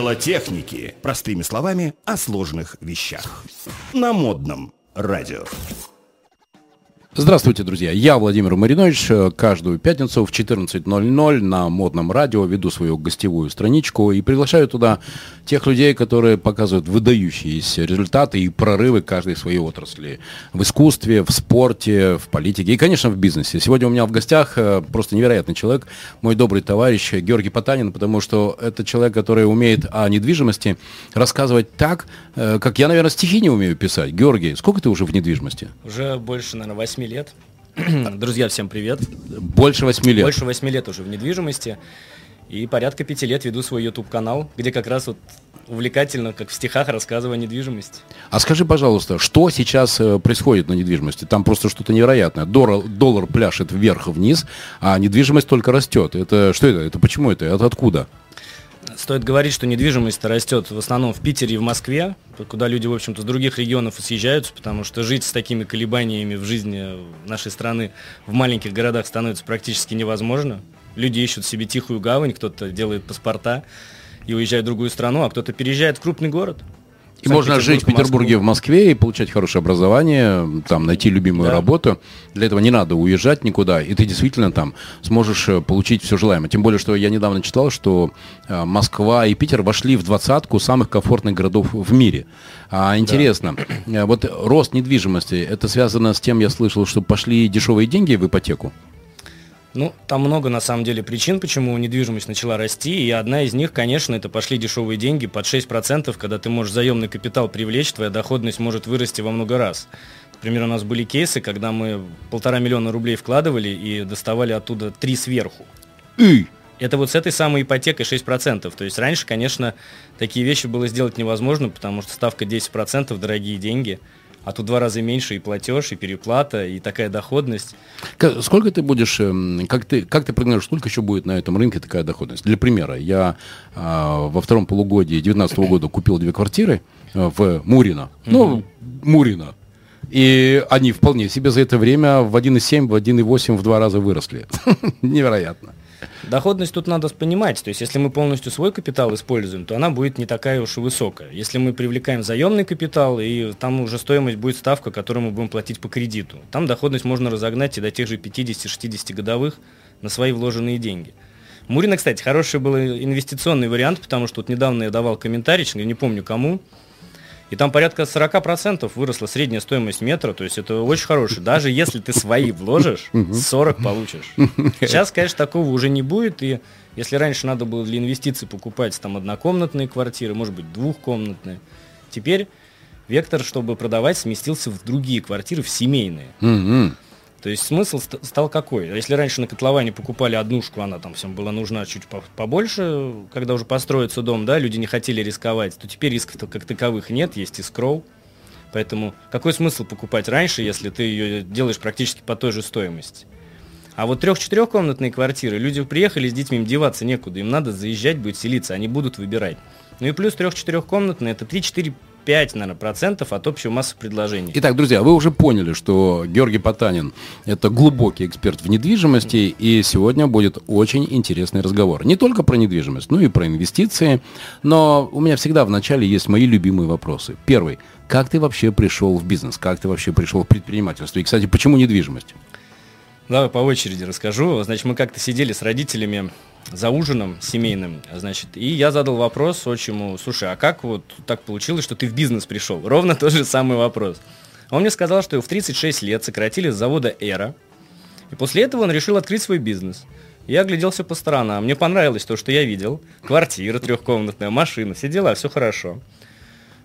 Дело техники. Простыми словами, о сложных вещах. На модном радио. Здравствуйте, друзья. Я Владимир Маринович. Каждую пятницу в 14.00 на модном радио веду свою гостевую страничку и приглашаю туда тех людей, которые показывают выдающиеся результаты и прорывы каждой своей отрасли. В искусстве, в спорте, в политике и, конечно, в бизнесе. Сегодня у меня в гостях э, просто невероятный человек, мой добрый товарищ Георгий Потанин, потому что это человек, который умеет о недвижимости рассказывать так, э, как я, наверное, стихи не умею писать. Георгий, сколько ты уже в недвижимости? Уже больше, наверное, 8 лет. Друзья, всем привет. Больше 8 лет. Больше 8 лет уже в недвижимости. И порядка пяти лет веду свой YouTube-канал, где как раз вот увлекательно, как в стихах, рассказываю о недвижимости. А скажи, пожалуйста, что сейчас э, происходит на недвижимости? Там просто что-то невероятное. Доллар, доллар пляшет вверх-вниз, а недвижимость только растет. Это что это? Это почему это? Это откуда? Стоит говорить, что недвижимость растет в основном в Питере и в Москве, куда люди, в общем-то, с других регионов съезжаются, потому что жить с такими колебаниями в жизни нашей страны в маленьких городах становится практически невозможно. Люди ищут себе тихую гавань, кто-то делает паспорта и уезжает в другую страну, а кто-то переезжает в крупный город. И можно жить в Петербурге, в Москве и получать хорошее образование, там найти любимую да. работу. Для этого не надо уезжать никуда, и ты действительно там сможешь э, получить все желаемое. Тем более, что я недавно читал, что э, Москва и Питер вошли в двадцатку самых комфортных городов в мире. А, интересно, да. Э, вот рост недвижимости, это связано с тем, я слышал, что пошли дешевые деньги в ипотеку? Ну, там много на самом деле причин, почему недвижимость начала расти, и одна из них, конечно, это пошли дешевые деньги под 6%, когда ты можешь заемный капитал привлечь, твоя доходность может вырасти во много раз. Например, у нас были кейсы, когда мы полтора миллиона рублей вкладывали и доставали оттуда три сверху. И? Это вот с этой самой ипотекой 6%. То есть раньше, конечно, такие вещи было сделать невозможно, потому что ставка 10%, дорогие деньги – а тут два раза меньше и платеж, и переплата, и такая доходность. Сколько ты будешь, эм, как ты, как ты прогнозируешь, сколько еще будет на этом рынке такая доходность? Для примера, я а, во втором полугодии 2019 года купил две квартиры а, в Мурино. Mm-hmm. Ну, Мурино. И они вполне себе за это время в 1,7, в 1,8 в два раза выросли. Невероятно. Доходность тут надо понимать. То есть, если мы полностью свой капитал используем, то она будет не такая уж и высокая. Если мы привлекаем заемный капитал, и там уже стоимость будет ставка, которую мы будем платить по кредиту. Там доходность можно разогнать и до тех же 50-60 годовых на свои вложенные деньги. Мурина, кстати, хороший был инвестиционный вариант, потому что вот недавно я давал комментарий, не помню кому, и там порядка 40% выросла средняя стоимость метра, то есть это очень хороший. Даже если ты свои вложишь, 40 получишь. Сейчас, конечно, такого уже не будет, и если раньше надо было для инвестиций покупать там однокомнатные квартиры, может быть, двухкомнатные, теперь вектор, чтобы продавать, сместился в другие квартиры, в семейные. То есть смысл стал какой? Если раньше на котловане покупали однушку, она там всем была нужна чуть побольше, когда уже построится дом, да, люди не хотели рисковать, то теперь рисков как таковых нет, есть и. Поэтому какой смысл покупать раньше, если ты ее делаешь практически по той же стоимости? А вот трех-четырехкомнатные квартиры, люди приехали с детьми, им деваться некуда, им надо заезжать, будет селиться, они будут выбирать. Ну и плюс трех-четырехкомнатные, это 3-4 5, наверное, процентов от общей массы предложений. Итак, друзья, вы уже поняли, что Георгий Потанин – это глубокий эксперт в недвижимости, и сегодня будет очень интересный разговор. Не только про недвижимость, но и про инвестиции. Но у меня всегда в начале есть мои любимые вопросы. Первый – как ты вообще пришел в бизнес? Как ты вообще пришел в предпринимательство? И, кстати, почему недвижимость? Давай по очереди расскажу. Значит, мы как-то сидели с родителями за ужином семейным, значит, и я задал вопрос отчиму, слушай, а как вот так получилось, что ты в бизнес пришел? Ровно тот же самый вопрос. Он мне сказал, что его в 36 лет сократили с завода «Эра», и после этого он решил открыть свой бизнес. Я огляделся по сторонам, мне понравилось то, что я видел. Квартира трехкомнатная, машина, все дела, все хорошо.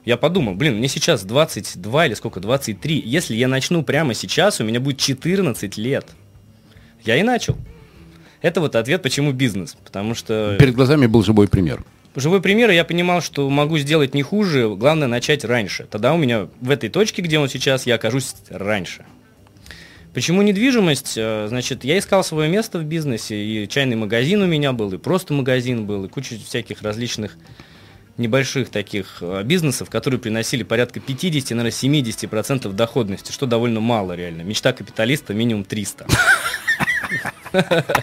Я подумал, блин, мне сейчас 22 или сколько, 23. Если я начну прямо сейчас, у меня будет 14 лет. Я и начал. Это вот ответ, почему бизнес. Потому что... Перед глазами был живой пример. Живой пример, я понимал, что могу сделать не хуже, главное начать раньше. Тогда у меня в этой точке, где он сейчас, я окажусь раньше. Почему недвижимость? Э, значит, я искал свое место в бизнесе, и чайный магазин у меня был, и просто магазин был, и куча всяких различных небольших таких э, бизнесов, которые приносили порядка 50, наверное, 70% доходности, что довольно мало реально. Мечта капиталиста минимум 300.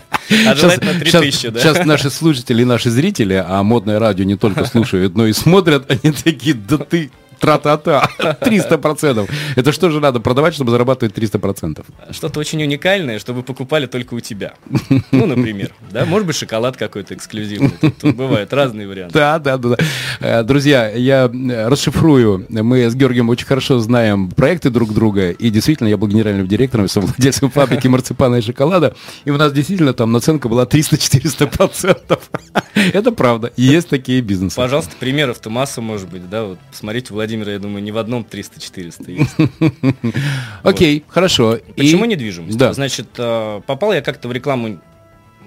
А желательно 3000, да? Сейчас наши слушатели и наши зрители, а модное радио не только слушают, но и смотрят, они такие, да ты Тра-та-та. 300%. Это что же надо продавать, чтобы зарабатывать 300%? Что-то очень уникальное, чтобы покупали только у тебя. Ну, например. Да, может быть, шоколад какой-то эксклюзивный. Тут, тут бывают разные варианты. Да, да, да. Э, друзья, я э, расшифрую. Мы с Георгием очень хорошо знаем проекты друг друга. И действительно, я был генеральным директором и совладельцем фабрики марципана и шоколада. И у нас действительно там наценка была 300-400%. Это правда. Есть такие бизнесы. Пожалуйста, примеров-то масса может быть. Да, вот посмотрите, Владимир Владимира, я думаю, не в одном 300-400 есть. Окей, хорошо. Почему недвижимость? Да. Значит, э, попал я как-то в рекламу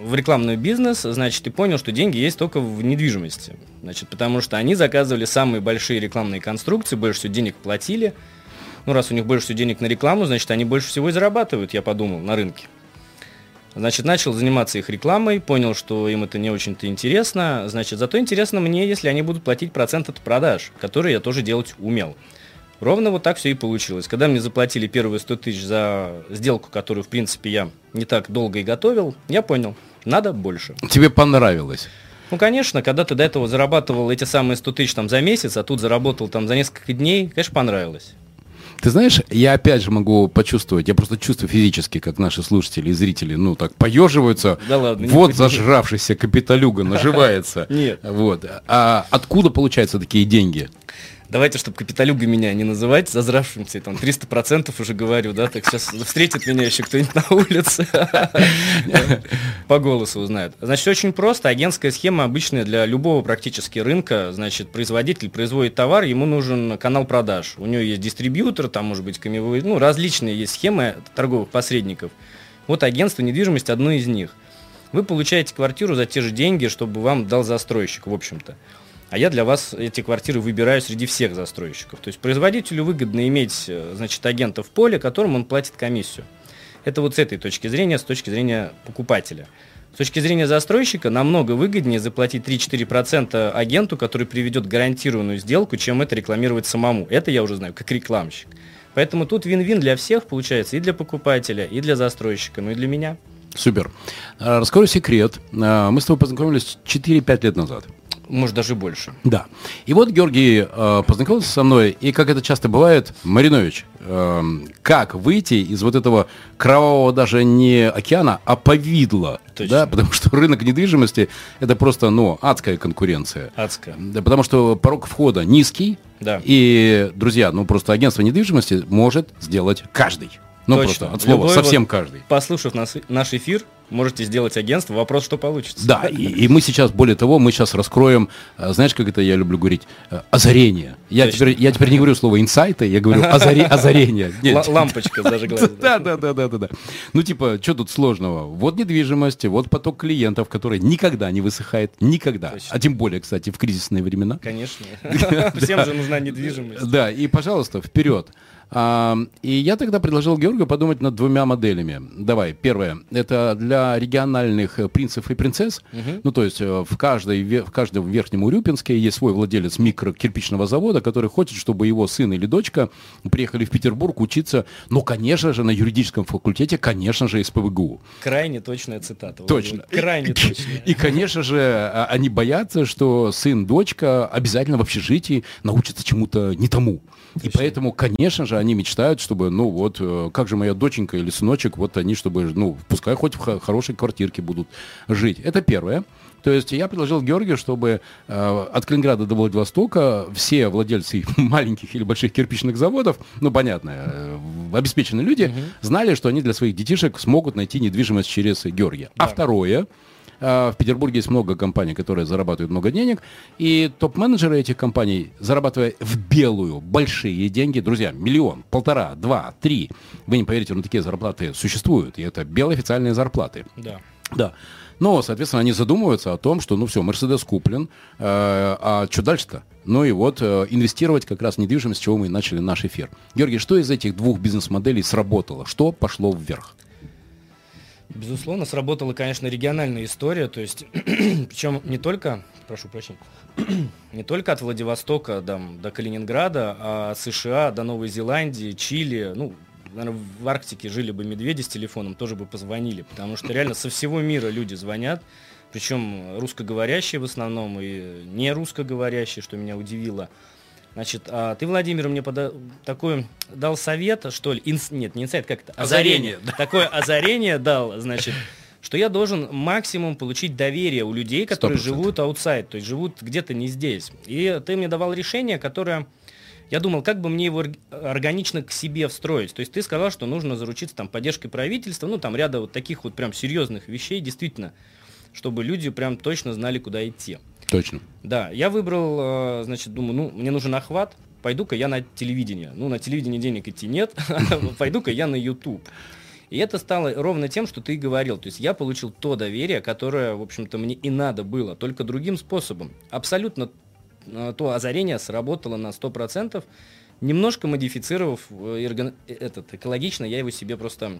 в рекламный бизнес, значит, и понял, что деньги есть только в недвижимости. Значит, потому что они заказывали самые большие рекламные конструкции, больше всего денег платили. Ну, раз у них больше всего денег на рекламу, значит, они больше всего и зарабатывают, я подумал, на рынке. Значит, начал заниматься их рекламой, понял, что им это не очень-то интересно. Значит, зато интересно мне, если они будут платить процент от продаж, который я тоже делать умел. Ровно вот так все и получилось. Когда мне заплатили первые 100 тысяч за сделку, которую, в принципе, я не так долго и готовил, я понял, надо больше. Тебе понравилось? Ну, конечно, когда ты до этого зарабатывал эти самые 100 тысяч там за месяц, а тут заработал там за несколько дней, конечно, понравилось. Ты знаешь, я опять же могу почувствовать, я просто чувствую физически, как наши слушатели и зрители, ну, так поеживаются. Да ладно. Вот зажравшийся капиталюга наживается. Нет. Вот. А откуда получаются такие деньги? Давайте, чтобы капиталюга меня не называть, зазравшимся, там, 300% уже говорю, да, так сейчас встретит меня еще кто-нибудь на улице, по голосу узнает. Значит, очень просто, агентская схема обычная для любого практически рынка, значит, производитель производит товар, ему нужен канал продаж, у него есть дистрибьютор, там, может быть, камевой, ну, различные есть схемы торговых посредников. Вот агентство недвижимости одно из них. Вы получаете квартиру за те же деньги, чтобы вам дал застройщик, в общем-то а я для вас эти квартиры выбираю среди всех застройщиков. То есть производителю выгодно иметь, э, значит, агента в поле, которому он платит комиссию. Это вот с этой точки зрения, с точки зрения покупателя. С точки зрения застройщика намного выгоднее заплатить 3-4% агенту, который приведет гарантированную сделку, чем это рекламировать самому. Это я уже знаю, как рекламщик. Поэтому тут вин-вин для всех получается, и для покупателя, и для застройщика, ну и для меня. Супер. А, расскажу секрет. А, мы с тобой познакомились 4-5 лет назад может даже больше. Да. И вот Георгий э, познакомился со мной, и как это часто бывает, Маринович, э, как выйти из вот этого кровавого даже не океана, а повидла, Точно. да, потому что рынок недвижимости это просто, ну, адская конкуренция. Адская. Да, потому что порог входа низкий, да. и, друзья, ну просто агентство недвижимости может сделать каждый. Ну, Точно. просто от слова, Любой совсем вот, каждый. Послушав нас, наш эфир, можете сделать агентство. Вопрос, что получится. Да, и, и мы сейчас, более того, мы сейчас раскроем, э, знаешь, как это я люблю говорить, э, озарение. Я теперь, я теперь не говорю слово инсайты, я говорю озаре, озарение. Лампочка зажиглась. Да, да, да, да, да, да. Ну, типа, что тут сложного? Вот недвижимость, вот поток клиентов, который никогда не высыхает, никогда. А тем более, кстати, в кризисные времена. Конечно. Всем же нужна недвижимость. Да, и, пожалуйста, вперед. И я тогда предложил Георгию подумать над двумя моделями. Давай, первое, это для региональных принцев и принцесс. Угу. Ну, то есть э, в, каждой, в каждом Верхнем Урюпинске есть свой владелец микрокирпичного завода, который хочет, чтобы его сын или дочка приехали в Петербург учиться, ну, конечно же, на юридическом факультете, конечно же, из ПВГУ. Крайне точная цитата. Точно. Крайне точная. И, конечно же, а, они боятся, что сын, дочка обязательно в общежитии научатся чему-то не тому. И поэтому, конечно же, они мечтают, чтобы, ну вот, э, как же моя доченька или сыночек, вот они, чтобы, ну, пускай хоть в хорошей квартирке будут жить. Это первое. То есть я предложил Георгию, чтобы э, от Калининграда до Владивостока все владельцы маленьких или больших кирпичных заводов, ну, понятно, э, обеспеченные люди, угу. знали, что они для своих детишек смогут найти недвижимость через Георгия. А да. А второе, в Петербурге есть много компаний, которые зарабатывают много денег, и топ-менеджеры этих компаний, зарабатывая в белую большие деньги, друзья, миллион, полтора, два, три, вы не поверите, но такие зарплаты существуют, и это белые официальные зарплаты. Да. Да. Но, соответственно, они задумываются о том, что, ну все, Мерседес куплен, э, а что дальше-то? Ну и вот э, инвестировать как раз в недвижимость, с чего мы и начали наш эфир. Георгий, что из этих двух бизнес-моделей сработало? Что пошло вверх? Безусловно, сработала, конечно, региональная история, то есть, причем не только, прошу прощения, не только от Владивостока до, до Калининграда, а от США до Новой Зеландии, Чили, ну, наверное, в Арктике жили бы медведи с телефоном, тоже бы позвонили, потому что реально со всего мира люди звонят, причем русскоговорящие в основном и не русскоговорящие, что меня удивило. Значит, а ты, Владимир, мне пода- такой дал совет, что ли, инс- нет, не инсайт, как это? Озарение. Такое озарение дал, значит, что я должен максимум получить доверие у людей, которые 100%. живут аутсайд, то есть живут где-то не здесь. И ты мне давал решение, которое... Я думал, как бы мне его орг- органично к себе встроить. То есть ты сказал, что нужно заручиться там поддержкой правительства, ну там ряда вот таких вот прям серьезных вещей, действительно, чтобы люди прям точно знали, куда идти. Точно. Да, я выбрал, э, значит, думаю, ну, мне нужен охват, пойду-ка я на телевидение. Ну, на телевидение денег идти нет, пойду-ка я на YouTube. И это стало ровно тем, что ты и говорил. То есть я получил то доверие, которое, в общем-то, мне и надо было, только другим способом. Абсолютно э, то озарение сработало на 100%, немножко модифицировав э, этот, экологично, я его себе просто...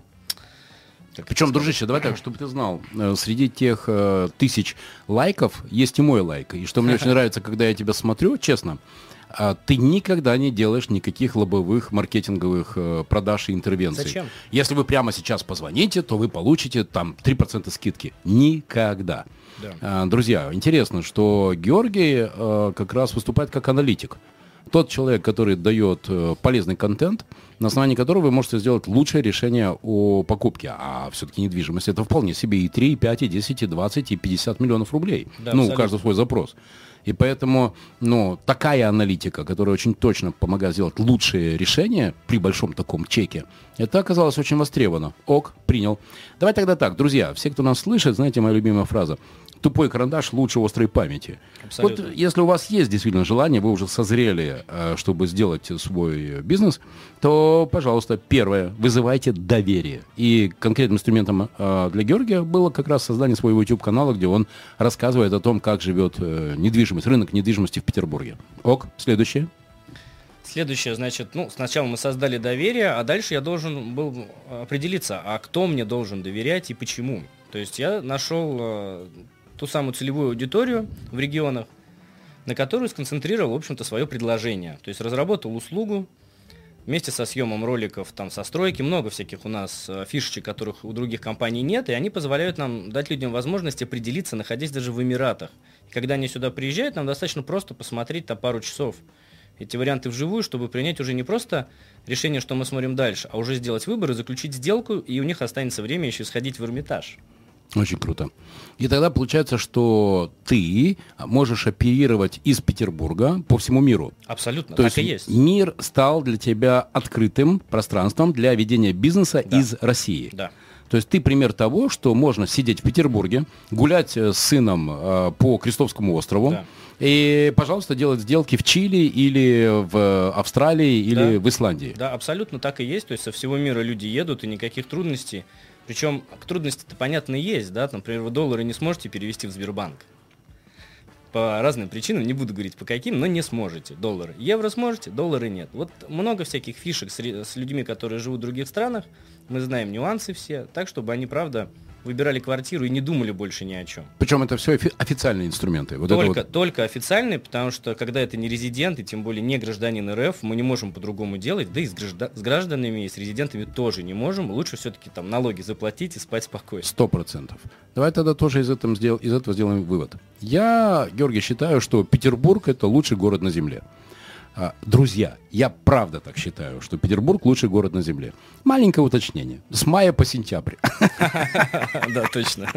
как Причем, дружище, давай так, чтобы ты знал, э, среди тех э, тысяч лайков есть и мой лайк. И что мне очень нравится, когда я тебя смотрю, честно, а, ты никогда не делаешь никаких лобовых маркетинговых э, продаж и интервенций. Зачем? Если вы прямо сейчас позвоните, то вы получите там 3% скидки. Никогда. Да. А, Друзья, интересно, что Георгий э, как раз выступает как аналитик. Тот человек, который дает э, полезный контент, на основании которого вы можете сделать лучшее решение о покупке. А все-таки недвижимость это вполне себе и 3, и 5, и 10, и 20, и 50 миллионов рублей. Да, ну, у абсолютно. каждого свой запрос. И поэтому, ну, такая аналитика, которая очень точно помогает сделать лучшие решения при большом таком чеке, это оказалось очень востребовано. Ок, принял. Давай тогда так, друзья, все, кто нас слышит, знаете, моя любимая фраза. Тупой карандаш лучше острой памяти. Абсолютно. Вот если у вас есть действительно желание, вы уже созрели, э, чтобы сделать свой бизнес, то, пожалуйста, первое, вызывайте доверие. И конкретным инструментом э, для Георгия было как раз создание своего YouTube-канала, где он рассказывает о том, как живет э, недвижимость, рынок недвижимости в Петербурге. Ок, следующее. Следующее, значит, ну, сначала мы создали доверие, а дальше я должен был определиться, а кто мне должен доверять и почему. То есть я нашел э, ту самую целевую аудиторию в регионах, на которую сконцентрировал, в общем-то, свое предложение. То есть разработал услугу вместе со съемом роликов там со стройки, много всяких у нас э, фишечек, которых у других компаний нет, и они позволяют нам дать людям возможность определиться, находясь даже в Эмиратах. И когда они сюда приезжают, нам достаточно просто посмотреть там пару часов эти варианты вживую, чтобы принять уже не просто решение, что мы смотрим дальше, а уже сделать выбор и заключить сделку, и у них останется время еще сходить в Эрмитаж. Очень круто. И тогда получается, что ты можешь оперировать из Петербурга по всему миру. Абсолютно, То так есть и есть. мир стал для тебя открытым пространством для ведения бизнеса Да. из России. Да. То есть ты пример того, что можно сидеть в Петербурге, гулять э, с сыном э, по Крестовскому острову, Да. и, пожалуйста, делать сделки в Чили или в Австралии или Да. в Исландии. Да, абсолютно так и есть. То есть со всего мира люди едут, и никаких трудностей. Причем трудности-то, понятно, есть, да, там, например, вы доллары не сможете перевести в Сбербанк. По разным причинам, не буду говорить по каким, но не сможете. Доллары. Евро сможете, доллары нет. Вот много всяких фишек с, с людьми, которые живут в других странах. Мы знаем нюансы все, так, чтобы они, правда, выбирали квартиру и не думали больше ни о чем. Причем это все официальные инструменты. Вот только, вот только официальный, потому что когда это не резидент, и тем более не гражданин РФ, мы не можем по-другому делать, да и с, гражда- с гражданами и с резидентами тоже не можем. Лучше все-таки там налоги заплатить и спать спокойно. Сто процентов. Давай тогда тоже из этого, сдел- из этого сделаем вывод. Я, Георгий, считаю, что Петербург это лучший город на Земле. А, Друзья, я правда так считаю, что Петербург лучший город на Земле. Маленькое уточнение. С мая по сентябрь. Да, точно.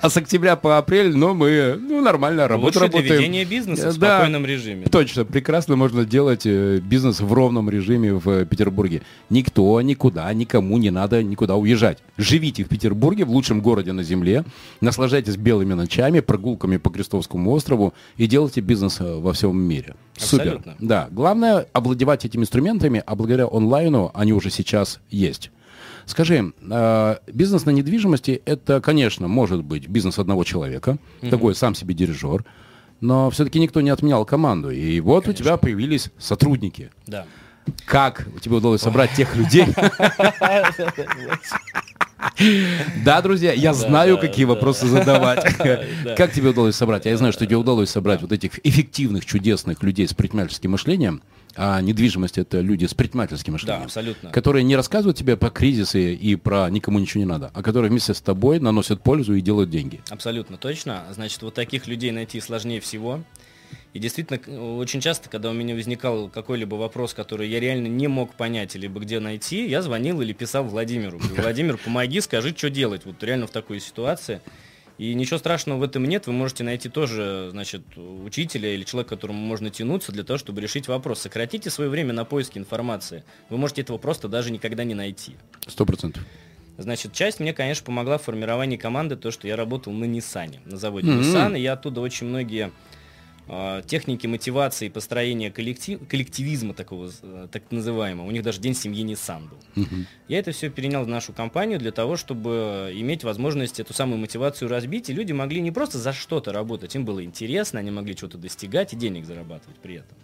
А с октября по апрель, но мы ну, нормально работу Лучше для работаем. ведения бизнеса в спокойном режиме. Точно, прекрасно можно делать э, бизнес в ровном режиме в Петербурге. Никто, никуда, никому не надо никуда уезжать. Живите в Петербурге, в лучшем городе на земле, наслаждайтесь белыми ночами, прогулками по Крестовскому острову и делайте бизнес э, во всем мире. Супер. Абсолютно. Да, главное овладевать этими инструментами, а благодаря онлайну они уже сейчас есть. Скажи, э, бизнес на недвижимости это, конечно, может быть бизнес одного человека, такой сам себе дирижер, но все-таки никто не отменял команду. И вот у тебя появились сотрудники. Да. Как тебе удалось собрать тех людей? Да, друзья, я знаю, какие вопросы задавать. Как тебе удалось собрать? Я знаю, что тебе удалось собрать вот этих эффективных, чудесных людей с предпринимательским мышлением. А недвижимость это люди с предпринимательским мышлением. Да, абсолютно. Которые не рассказывают тебе про кризисы и про никому ничего не надо, а которые вместе с тобой наносят пользу и делают деньги. Абсолютно точно. Значит, вот таких людей найти сложнее всего. И действительно, очень часто, когда у меня возникал какой-либо вопрос, который я реально не мог понять, либо где найти, я звонил или писал Владимиру. Говорю, Владимир, помоги, скажи, что делать. Вот реально в такой ситуации. И ничего страшного в этом нет, вы можете найти тоже, значит, учителя или человека, к которому можно тянуться для того, чтобы решить вопрос. Сократите свое время на поиски информации. Вы можете этого просто даже никогда не найти. Сто процентов. Значит, часть мне, конечно, помогла в формировании команды, то, что я работал на Nissan, на заводе mm-hmm. Nissan, и я оттуда очень многие техники мотивации и построения коллектив, коллективизма такого, э, так называемого. У них даже День семьи Nissan был. Угу. Я это все перенял в нашу компанию для того, чтобы иметь возможность эту самую мотивацию разбить, и люди могли не просто за что-то работать, им было интересно, они могли что-то достигать и денег зарабатывать при этом.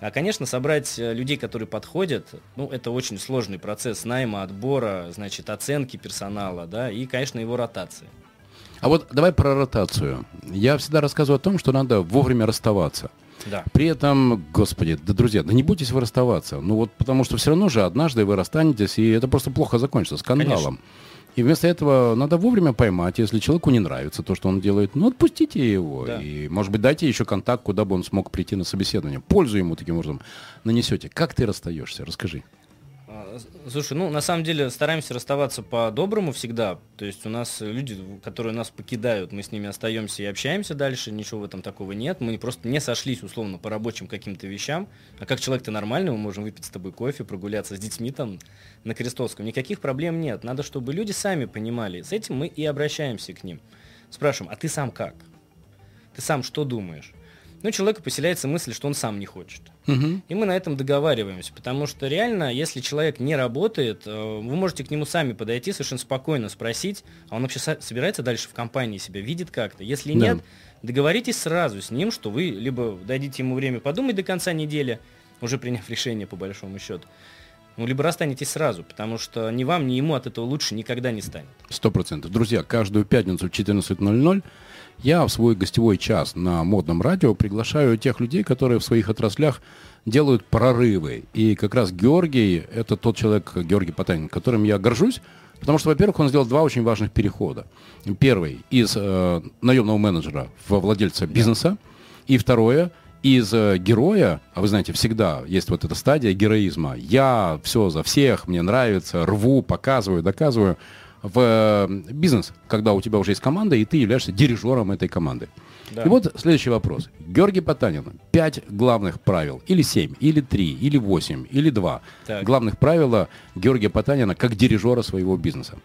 А, конечно, собрать э, людей, которые подходят, ну, это очень сложный процесс найма, отбора, значит, оценки персонала, да, и, конечно, его ротации. А вот давай про ротацию. Я всегда рассказываю о том, что надо вовремя расставаться. Да. При этом, господи, да, друзья, да не бойтесь вы расставаться. Ну вот потому что все равно же однажды вы расстанетесь, и это просто плохо закончится скандалом. Конечно. И вместо этого надо вовремя поймать, если человеку не нравится то, что он делает, ну отпустите его. Да. И, может быть, дайте еще контакт, куда бы он смог прийти на собеседование. Пользу ему таким образом нанесете. Как ты расстаешься? Расскажи. Слушай, ну на самом деле стараемся расставаться по-доброму всегда. То есть у нас люди, которые нас покидают, мы с ними остаемся и общаемся дальше, ничего в этом такого нет. Мы просто не сошлись условно по рабочим каким-то вещам. А как человек-то нормальный, мы можем выпить с тобой кофе, прогуляться с детьми там на Крестовском. Никаких проблем нет. Надо, чтобы люди сами понимали. С этим мы и обращаемся к ним. Спрашиваем, а ты сам как? Ты сам что думаешь? Ну, у человека поселяется мысль, что он сам не хочет. Угу. И мы на этом договариваемся, потому что реально, если человек не работает, э, вы можете к нему сами подойти, совершенно спокойно спросить, а он вообще собирается дальше в компании себя, видит как-то. Если да. нет, договоритесь сразу с ним, что вы либо дадите ему время подумать до конца недели, уже приняв решение по большому счету, ну, либо расстанетесь сразу, потому что ни вам, ни ему от этого лучше никогда не станет. Сто процентов. Друзья, каждую пятницу в 14.00 я в свой гостевой час на модном радио приглашаю тех людей, которые в своих отраслях делают прорывы. И как раз Георгий, это тот человек, Георгий Потанин, которым я горжусь, потому что, во-первых, он сделал два очень важных перехода. Первый из э, наемного менеджера во владельца бизнеса, и второе из э, героя, а вы знаете, всегда есть вот эта стадия героизма. Я все за всех, мне нравится, рву, показываю, доказываю в э, бизнес, когда у тебя уже есть команда, и ты являешься дирижером этой команды. Да. И вот следующий вопрос. Георгий Потанин. Пять главных правил. Или семь, или три, или восемь, или два. Так. Главных правила Георгия Потанина как дирижера своего бизнеса.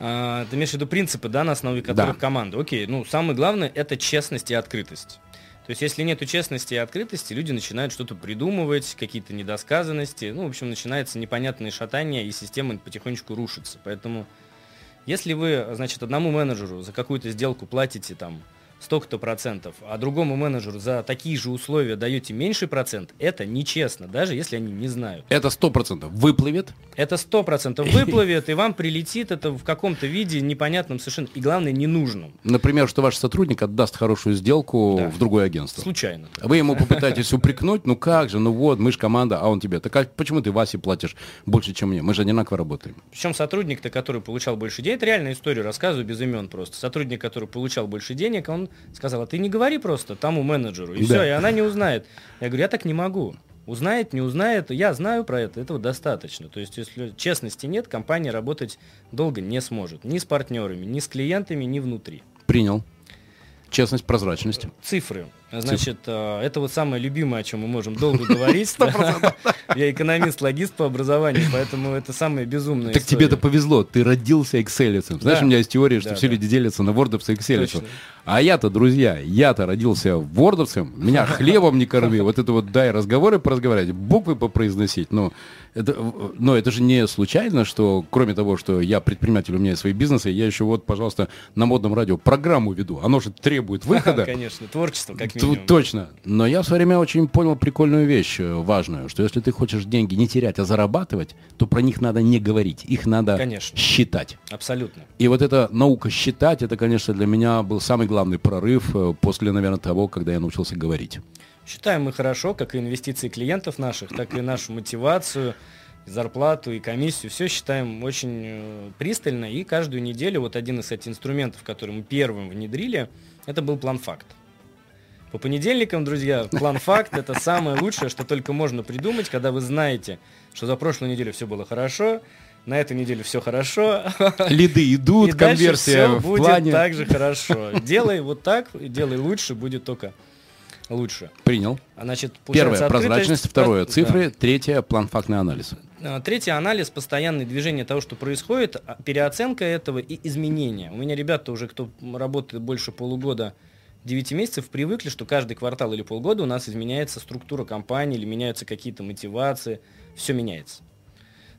А, ты имеешь в виду принципы, да, на основе которых да. команда? Окей, ну, самое главное – это честность и открытость. То есть, если нет честности и открытости, люди начинают что-то придумывать, какие-то недосказанности. Ну, в общем, начинается непонятное шатание, и система потихонечку рушится. Поэтому, если вы, значит, одному менеджеру за какую-то сделку платите там столько-то процентов, а другому менеджеру за такие же условия даете меньший процент, это нечестно, даже если они не знают. Это сто процентов выплывет? Это сто процентов выплывет, и вам прилетит это в каком-то виде непонятном совершенно, и главное, ненужном. Например, что ваш сотрудник отдаст хорошую сделку да. в другое агентство. Случайно. Вы ему попытаетесь упрекнуть, ну как же, ну вот, мы же команда, а он тебе, так а почему ты Васе платишь больше, чем мне? Мы же одинаково работаем. Причем сотрудник-то, который получал больше денег, это реальная история, рассказываю без имен просто. Сотрудник, который получал больше денег, он сказала, ты не говори просто тому менеджеру, и да. все, и она не узнает. Я говорю, я так не могу. Узнает, не узнает, я знаю про это, этого достаточно. То есть, если честности нет, компания работать долго не сможет. Ни с партнерами, ни с клиентами, ни внутри. Принял. Честность, прозрачность. Цифры. Значит, э, это вот самое любимое, о чем мы можем долго говорить. Я экономист-логист по образованию, поэтому это самое безумное. Так тебе-то повезло, ты родился экселицем. Знаешь, у меня есть теория, что все люди делятся на вордовца и экселицу. А я-то, друзья, я-то родился вордовцем, меня хлебом не корми, вот это вот дай разговоры поразговаривать, буквы попроизносить, ну, это, но это же не случайно, что кроме того, что я предприниматель, у меня есть свои бизнесы, я еще вот, пожалуйста, на модном радио программу веду. Оно же требует выхода. Конечно, творчество как минимум. Точно. Но я в свое время очень понял прикольную вещь э, важную, что если ты хочешь деньги не терять, а зарабатывать, то про них надо не говорить, их надо Конечно. считать. Абсолютно. И вот эта наука считать, это, конечно, для меня был самый главный прорыв э, после, наверное, того, когда я научился говорить. Считаем мы хорошо, как и инвестиции клиентов наших, так и нашу мотивацию, зарплату и комиссию. Все считаем очень э, пристально. И каждую неделю вот один из этих инструментов, который мы первым внедрили, это был план факт. По понедельникам, друзья, план факт это самое лучшее, что только можно придумать, когда вы знаете, что за прошлую неделю все было хорошо, на эту неделю все хорошо. Лиды идут, и конверсия все в будет плане. так же хорошо. Делай вот так, и делай лучше, будет только лучше. Принял. А, Значит, Первое, прозрачность. Второе, да. цифры. Третье, план фактный анализ. А, Третий анализ, постоянное движение того, что происходит, а, переоценка этого и изменения. У меня ребята уже, кто работает больше полугода, 9 месяцев, привыкли, что каждый квартал или полгода у нас изменяется структура компании или меняются какие-то мотивации. Все меняется.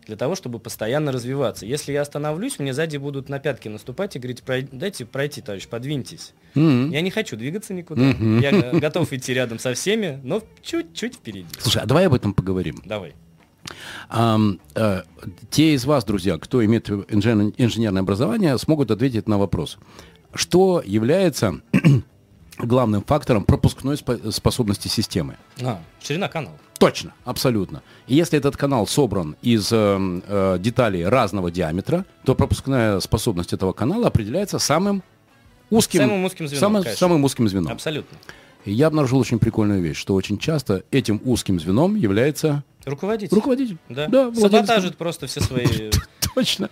Для того, чтобы постоянно развиваться. Если я остановлюсь, мне сзади будут на пятки наступать и говорить, «Прой- дайте пройти, товарищ, подвиньтесь. М. Я не хочу двигаться никуда. Мгм. Я готов идти рядом со всеми, но чуть-чуть впереди. Слушай, а давай об этом поговорим. Давай. Ам, э, те из вас, друзья, кто имеет инжен- инженерное образование, смогут ответить на вопрос. Что является главным фактором пропускной спо- способности системы? А, ширина канала. Точно, абсолютно. И если этот канал собран из э, э, деталей разного диаметра, то пропускная способность этого канала определяется самым узким, Самым узким звеном, самым, конечно. самым узким звеном. Абсолютно. И я обнаружил очень прикольную вещь, что очень часто этим узким звеном является Руководитель. руководитель. Да. владелец Саботажит просто все свои... Точно.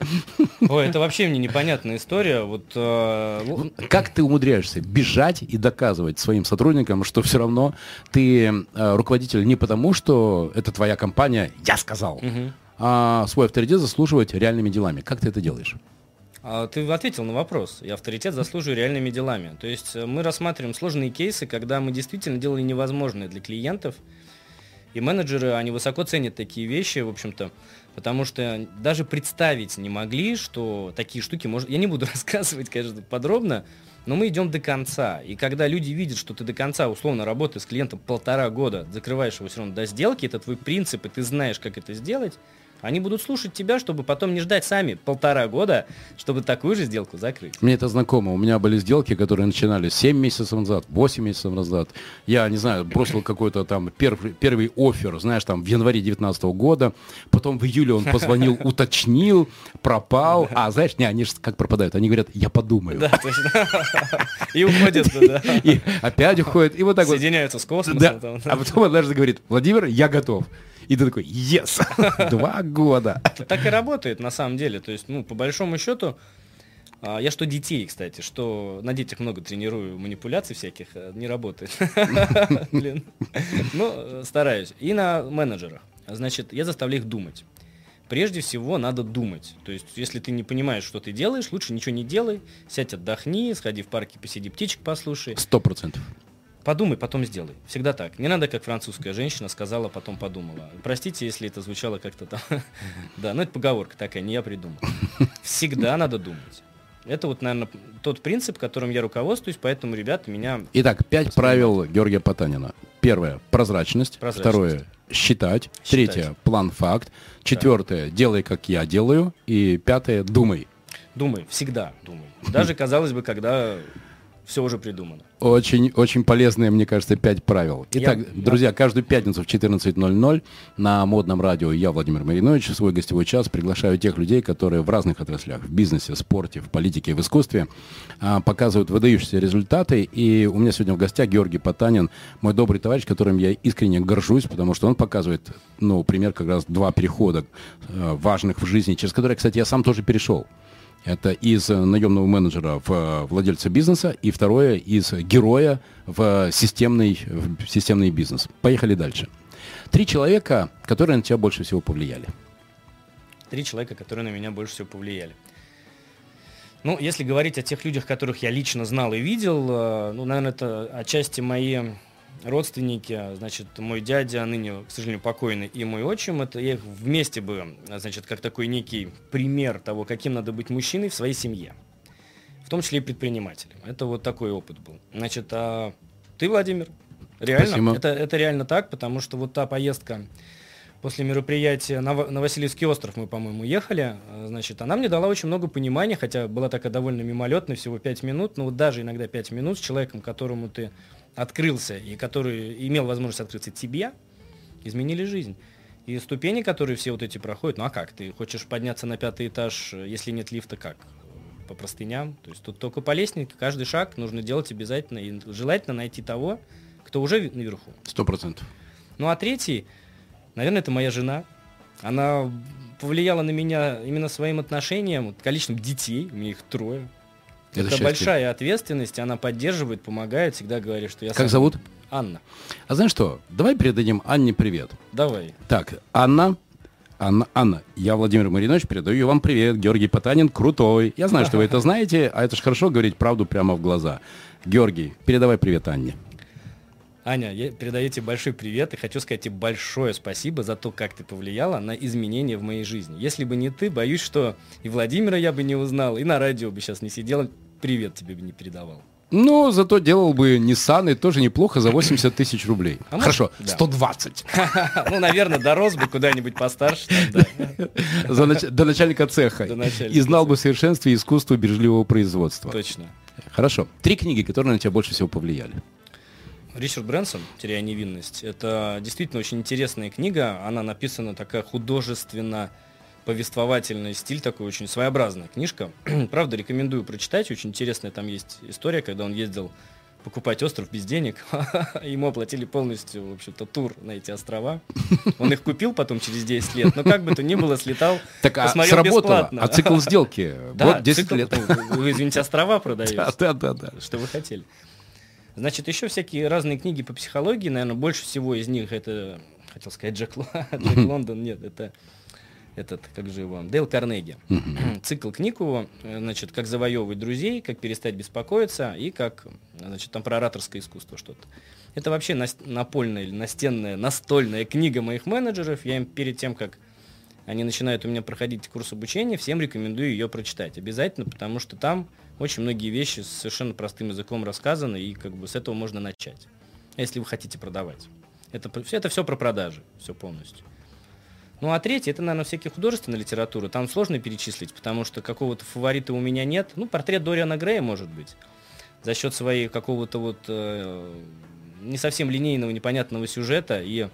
Ой, это вообще мне непонятная история. Вот э, л- Как ты умудряешься бежать и доказывать своим сотрудникам, что все равно ты э, руководитель не потому, что это твоя компания, я сказал, Мгм. а свой авторитет заслуживать реальными делами. Как ты это делаешь? А Ты ответил на вопрос. И авторитет заслуживаю реальными делами. То есть э, мы рассматриваем сложные кейсы, когда мы действительно делали невозможное для клиентов. И менеджеры, они высоко ценят такие вещи, в общем-то, потому что даже представить не могли, что такие штуки можно... Я не буду рассказывать, конечно, подробно, но мы идем до конца. И когда люди видят, что ты до конца, условно, работаешь с клиентом полтора года, закрываешь его все равно до сделки, это твой принцип, и ты знаешь, как это сделать, они будут слушать тебя, чтобы потом не ждать сами полтора года, чтобы такую же сделку закрыть. Мне это знакомо. У меня были сделки, которые начинались 7 месяцев назад, 8 месяцев назад. Я, не знаю, бросил какой-то там первый, первый офер, знаешь, там в январе 2019 года. Потом в июле он позвонил, уточнил, пропал. А, знаешь, не, они же как пропадают? Они говорят, я подумаю. Да, точно. И уходят туда. И опять уходит. И вот так вот. Соединяются с космосом. А потом однажды говорит, Владимир, я готов. И ты такой, yes, два года. Так и работает на самом деле. То есть, ну, по большому счету, а, я что детей, кстати, что на детях много тренирую манипуляций всяких, а, не работает. Блин. Ну, э, стараюсь. И на менеджерах. Значит, я заставляю их думать. Прежде всего надо думать. То есть, если ты не понимаешь, что ты делаешь, лучше ничего не делай. Сядь, отдохни, сходи в парке, посиди, птичек послушай. Сто процентов. Подумай, потом сделай. Всегда так. Не надо, как французская женщина сказала, потом подумала. Простите, если это звучало как-то там. Да, ну это поговорка такая, не я придумал. Всегда надо думать. Это вот, наверное, тот принцип, которым я руководствуюсь, поэтому, ребята, меня... Итак, пять правил Георгия Потанина. Первое – прозрачность. Прозрачность. Второе – считать. Третье – план-факт. Четвертое – делай, как я делаю. И пятое – думай. Думай, всегда думай. Даже, казалось бы, когда все уже придумано. Очень, очень полезные, мне кажется, пять правил. Итак, Я- друзья, каждую пятницу в 14.00 на модном радио я, Владимир Маринович, в свой гостевой час приглашаю тех людей, которые в разных отраслях, в бизнесе, в спорте, в политике, в искусстве, а, показывают выдающиеся результаты. И у меня сегодня в гостях Георгий Потанин, мой добрый товарищ, которым я искренне горжусь, потому что он показывает, ну, пример как раз два перехода э, важных в жизни, через которые, кстати, я сам тоже перешел. Это из э, наемного менеджера в э, владельца бизнеса, и второе из героя в системный, в системный бизнес. Поехали дальше. Три человека, которые на тебя больше всего повлияли. Три человека, которые на меня больше всего повлияли. Ну, если говорить о тех людях, которых я лично знал и видел, э, ну, наверное, это отчасти мои родственники, значит, мой дядя, ныне, к сожалению, покойный, и мой отчим, это я их вместе бы, значит, как такой некий пример того, каким надо быть мужчиной в своей семье. В том числе и предпринимателем. Это вот такой опыт был. Значит, а Ты, Владимир. Реально. Спасибо. Это, это реально так, потому что вот та поездка после мероприятия на, на Васильевский остров мы, по-моему, ехали, э, значит, она мне дала очень много понимания, хотя была такая довольно мимолетная, всего 5 минут, но вот даже иногда 5 минут с человеком, которому ты открылся и который имел возможность открыться тебе, изменили жизнь. И ступени, которые все вот эти проходят, ну а как? Ты хочешь подняться на пятый этаж, если нет лифта, как? По простыням. То есть тут только по лестнице, каждый шаг нужно делать обязательно. И желательно найти того, кто уже наверху. Сто процентов. Ну а третий, наверное, это моя жена. Она повлияла на меня именно своим отношением, количеством детей, у меня их трое. Это Это, счастье. большая ответственность, она поддерживает, помогает, всегда говорит, что я Как сам- зовут? Анна. А знаешь что? Давай передадим Анне привет. Давай. Так, Анна, Анна, Анна, я Владимир Маринович, передаю вам привет. Георгий Потанин крутой. Я знаю, что вы это знаете, а это ж хорошо говорить правду прямо в глаза. Георгий, передавай привет Анне. Аня, я передаю тебе большой привет и хочу сказать тебе большое спасибо за то, как ты повлияла на изменения в моей жизни. Если бы не ты, боюсь, что и Владимира я бы не узнал, и на радио бы сейчас не сидел, привет тебе бы не передавал. Ну, зато делал бы Nissan и тоже неплохо за 80 тысяч рублей. А может, Хорошо, да. 120. Ну, наверное, дорос бы куда-нибудь постарше. До начальника цеха. И знал бы в совершенстве искусство бережливого производства. Точно. Хорошо. Три книги, которые на тебя больше всего повлияли. Ричард Брэнсон «Теряя невинность» — это действительно очень интересная книга. Она написана такая художественно повествовательный стиль такой очень своеобразная книжка. Правда, рекомендую прочитать. Очень интересная там есть история, когда он ездил покупать остров без денег. Ему оплатили полностью, в общем-то, тур на эти острова. Он их купил потом через 10 лет, но как бы то ни было, слетал, Так, а посмотрел сработало. бесплатно. А цикл сделки? Да, Вот 10 цикл- лет. ну, Вы, извините, острова продаете. Да, да, да, да. Что вы хотели? Значит, еще всякие разные книги по психологии, наверное, больше всего из них это, хотел сказать, Джек, Джек Лондон, нет, это этот, как же его, Дейл Карнеги. Цикл книг его, э, значит, как завоевывать друзей, как перестать беспокоиться и как, значит, там про ораторское искусство что-то. Это вообще напольная или настенная, настольная книга моих менеджеров. Я им перед тем, как они начинают у меня проходить курс обучения, всем рекомендую ее прочитать. Обязательно, потому что там очень многие вещи совершенно простым языком рассказаны, и как бы с этого можно начать. Если вы хотите продавать. Это, это все про продажи, все полностью. Ну а третий, это, наверное, всякие художественные литературы. Там сложно перечислить, потому что какого-то фаворита у меня нет. Ну, портрет Дориана Грея, может быть. За счет своей какого-то вот э, не совсем линейного, непонятного сюжета и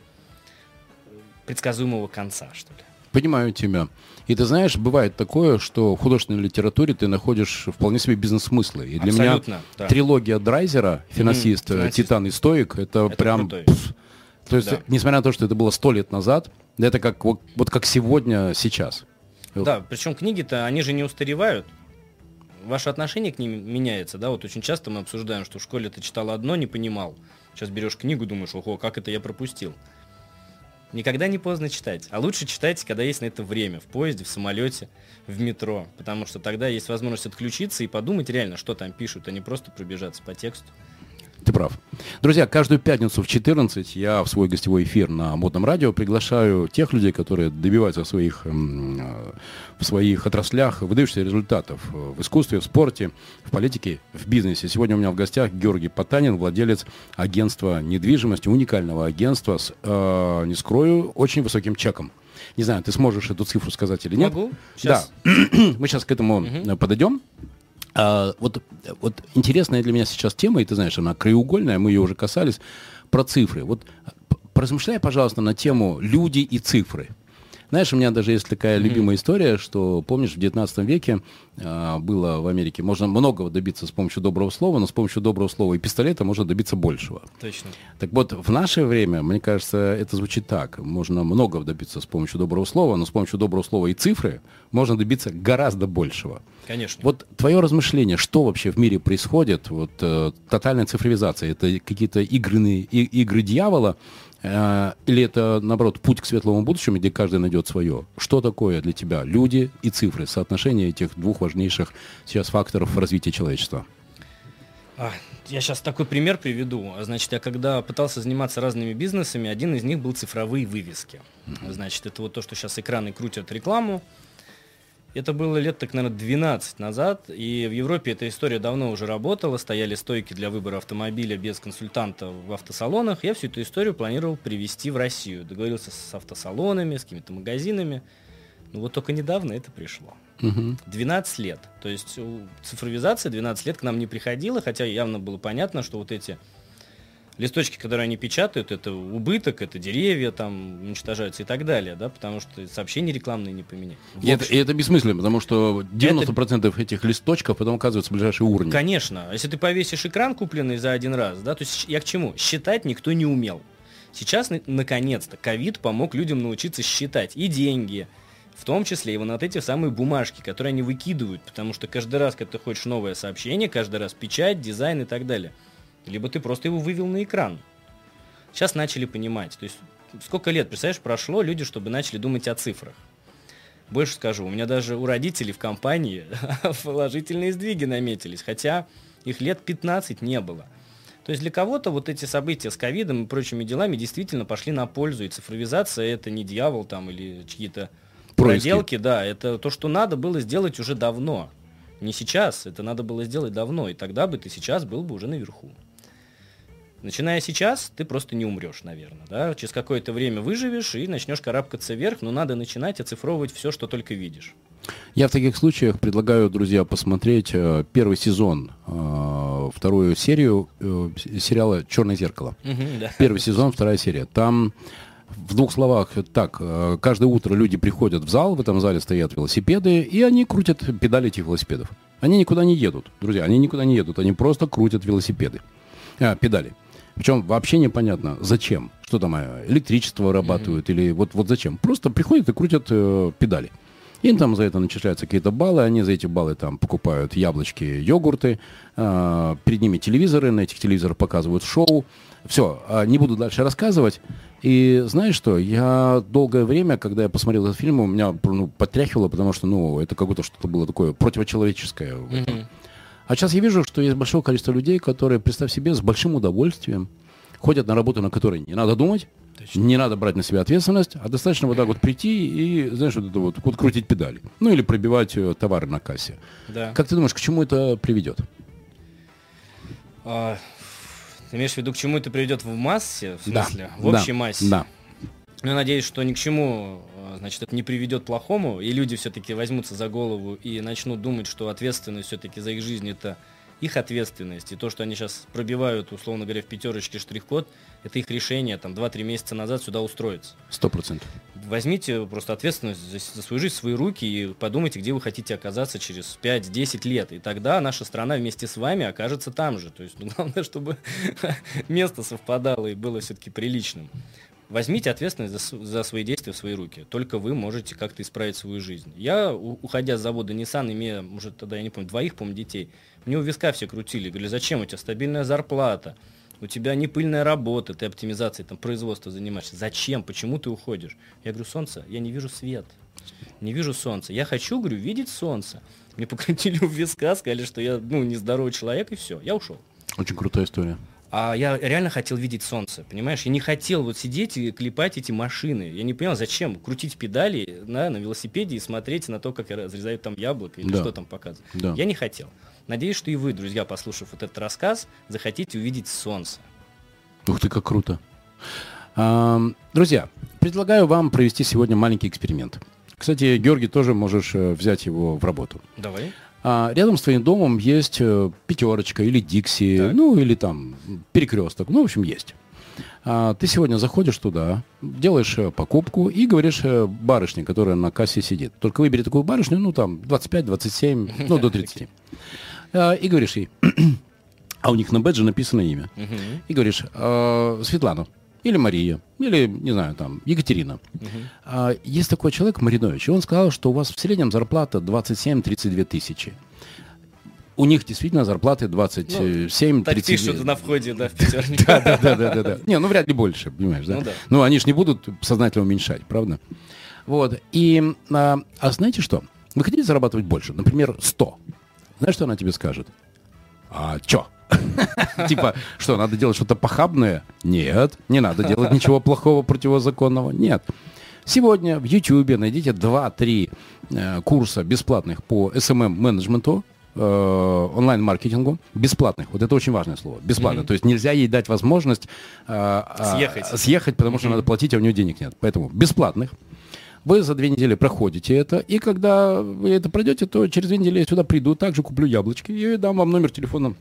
предсказуемого конца, что ли. Понимаю тебя. И ты знаешь, бывает такое, что в художественной литературе ты находишь вполне себе бизнес-смыслы. И для Абсолютно, меня да. трилогия Драйзера, финансист, финансист. Титан и Стоик, это, Это прям... пф. То есть, Да. несмотря на то, что это было сто лет назад, это как вот, вот как сегодня, сейчас. Да, причем книги-то, они же не устаревают. Ваше отношение к ним меняется, да, вот очень часто мы обсуждаем, что в школе ты читал одно, не понимал. Сейчас берешь книгу, думаешь, ого, как это я пропустил. Никогда не поздно читать. А лучше читайте, когда есть на это время. В поезде, в самолете, в метро. Потому что тогда есть возможность отключиться и подумать реально, что там пишут, а не просто пробежаться по тексту. Ты прав. Друзья, каждую пятницу в 14 я в свой гостевой эфир на модном радио приглашаю тех людей, которые добиваются в своих, э, в своих отраслях выдающихся результатов э, в искусстве, в спорте, в политике, в бизнесе. Сегодня у меня в гостях Георгий Потанин, владелец агентства недвижимости, уникального агентства с, э, не скрою, очень высоким чеком. Не знаю, ты сможешь эту цифру сказать или нет? Могу? Щас. Да. Мы сейчас к этому э, подойдем. А, вот, вот интересная для меня сейчас тема, и ты знаешь, она краеугольная, мы ее уже касались, про цифры. Вот поразмышляй, пожалуйста, на тему люди и цифры. Знаешь, у меня даже есть такая любимая история, что, помнишь, в 19 веке а, было в Америке, можно многого добиться с помощью доброго слова, но с помощью доброго слова и пистолета можно добиться большего. Точно. Так вот, в наше время, мне кажется, это звучит так. Можно многого добиться с помощью доброго слова, но с помощью доброго слова и цифры можно добиться гораздо большего. Конечно. Вот твое размышление, что вообще в мире происходит? Вот э, тотальная цифровизация, это какие-то игры, и- игры дьявола, или это, наоборот, путь к светлому будущему, где каждый найдет свое? Что такое для тебя люди и цифры, соотношение этих двух важнейших сейчас факторов развития человечества? А, Я сейчас такой пример приведу. Значит, я когда пытался заниматься разными бизнесами, один из них был цифровые вывески. Значит, это вот то, что сейчас экраны крутят рекламу. Это было лет, так, наверное, 12 назад, и в Европе эта история давно уже работала, стояли стойки для выбора автомобиля без консультанта в автосалонах. Я всю эту историю планировал привезти в Россию. Договорился с автосалонами, с какими-то магазинами. Ну вот только недавно это пришло. 12 лет. То есть цифровизация 12 лет к нам не приходила, хотя явно было понятно, что вот эти листочки, которые они печатают, это убыток, это деревья там уничтожаются и так далее, да, потому что сообщения рекламные не поменять. И это, и это бессмысленно, потому что 90% это... этих листочков потом оказываются в ближайшей урне. Конечно. Если ты повесишь экран, купленный за один раз, да, то есть я к чему? Считать никто не умел. Сейчас, наконец-то, ковид помог людям научиться считать и деньги, в том числе и вот эти самые бумажки, которые они выкидывают, потому что каждый раз, когда ты хочешь новое сообщение, каждый раз печать, дизайн и так далее – либо ты просто его вывел на экран. Сейчас начали понимать. То есть сколько лет, представляешь, прошло люди, чтобы начали думать о цифрах. Больше скажу, у меня даже у родителей в компании положительные сдвиги наметились, хотя их лет 15 не было. То есть для кого-то вот эти события с ковидом и прочими делами действительно пошли на пользу, и цифровизация это не дьявол там или чьи-то проделки, да, это то, что надо было сделать уже давно. Не сейчас, это надо было сделать давно, и тогда бы ты сейчас был бы уже наверху. Начиная сейчас, ты просто не умрешь, наверное. Да? Через какое-то время выживешь и начнешь карабкаться вверх, но надо начинать оцифровывать все, что только видишь. Я в таких случаях предлагаю, друзья, посмотреть э, первый сезон, э, вторую серию э, сериала «Черное зеркало». Угу, да. Первый сезон, вторая серия. Там в двух словах, так, каждое утро люди приходят в зал, в этом зале стоят велосипеды, и они крутят педали этих велосипедов. Они никуда не едут, друзья, они никуда не едут, они просто крутят велосипеды, а, педали. Причем вообще непонятно, зачем. Что там, э, электричество вырабатывают mm-hmm. или вот, вот зачем. Просто приходят и крутят э, педали. Им там за это начисляются какие-то баллы, они за эти баллы там покупают яблочки, йогурты, э, перед ними телевизоры, на этих телевизорах показывают шоу. Все, э, не буду дальше рассказывать. И знаешь что, я долгое время, когда я посмотрел этот фильм, у меня ну, потряхивало, потому что, ну, это как будто что-то было такое противочеловеческое. Mm-hmm. А сейчас я вижу, что есть большое количество людей, которые, представь себе, с большим удовольствием ходят на работу, на которой не надо думать, Точно. не надо брать на себя ответственность, а достаточно вот так вот прийти и, знаешь, вот это вот, вот крутить педали. Ну или пробивать э, товары на кассе. Да. Как ты думаешь, к чему это приведет? А, ты имеешь в виду, к чему это приведет в массе, в смысле, да. в общей да. массе? Да. Ну, я надеюсь, что ни к чему, значит, это не приведет к плохому, и люди все-таки возьмутся за голову и начнут думать, что ответственность все-таки за их жизнь это их ответственность, и то, что они сейчас пробивают, условно говоря, в пятерочке штрих-код, это их решение, там, 2-3 месяца назад сюда устроиться. Сто процентов. Возьмите просто ответственность за, за свою жизнь в свои руки и подумайте, где вы хотите оказаться через 5-10 лет. И тогда наша страна вместе с вами окажется там же. То есть, ну, главное, чтобы место совпадало и было все-таки приличным. Возьмите ответственность за, за свои действия в свои руки. Только вы можете как-то исправить свою жизнь. Я, уходя с завода Nissan, имея, может, тогда, я не помню, двоих, по детей, мне у виска все крутили. Говорили, зачем у тебя стабильная зарплата? У тебя не пыльная работа, ты оптимизацией там, производства занимаешься. Зачем? Почему ты уходишь? Я говорю, солнце, я не вижу свет. Не вижу солнца. Я хочу, говорю, видеть солнце. Мне покрутили у виска, сказали, что я, ну, нездоровый человек, и все. Я ушел. Очень крутая история. А я реально хотел видеть солнце, понимаешь? Я не хотел вот сидеть и клепать эти машины. Я не понял, зачем крутить педали на, на велосипеде и смотреть на то, как разрезают там яблоко или да. что там показывают. Да. Я не хотел. Надеюсь, что и вы, друзья, послушав вот этот рассказ, захотите увидеть солнце. Ух ты, как круто. А, друзья, предлагаю вам провести сегодня маленький эксперимент. Кстати, Георгий, тоже можешь э, взять его в работу. Давай. А рядом с твоим домом есть э, пятерочка или Дикси, так. ну или там перекресток, ну в общем есть. А, ты сегодня заходишь туда, делаешь э, покупку и говоришь э, барышне, которая на кассе сидит. Только выбери такую барышню, ну там 25-27, ну до 30. А, и говоришь ей, а у них на бэдже написано имя. И говоришь, «А, Светлана, или Мария, или, не знаю, там, Екатерина. Угу. А, есть такой человек, Маринович, и он сказал, что у вас в среднем зарплата 27-32 тысячи. У них действительно зарплаты 27 ну, 30 Так пишут на входе, да, в пятерник. Да, да, да, да, да. Не, ну вряд ли больше, понимаешь, да? Ну, да. Ну, они же не будут сознательно уменьшать, правда? Вот. И, а, а знаете что? Вы хотите зарабатывать больше? Например, 100. Знаешь, что она тебе скажет? А чё? Типа, что, надо делать что-то похабное? Нет, не надо делать ничего плохого, противозаконного. Нет. Сегодня в YouTube найдите 2-3 э, курса бесплатных по SMM-менеджменту, э, онлайн-маркетингу, бесплатных. Вот это очень важное слово. Бесплатно. Mm-hmm. То есть нельзя ей дать возможность э, съехать. съехать, потому mm-hmm. что надо платить, а у нее денег нет. Поэтому бесплатных. Вы за две недели проходите это, и когда вы это пройдете, то через две недели я сюда приду, также куплю яблочки и дам вам номер телефона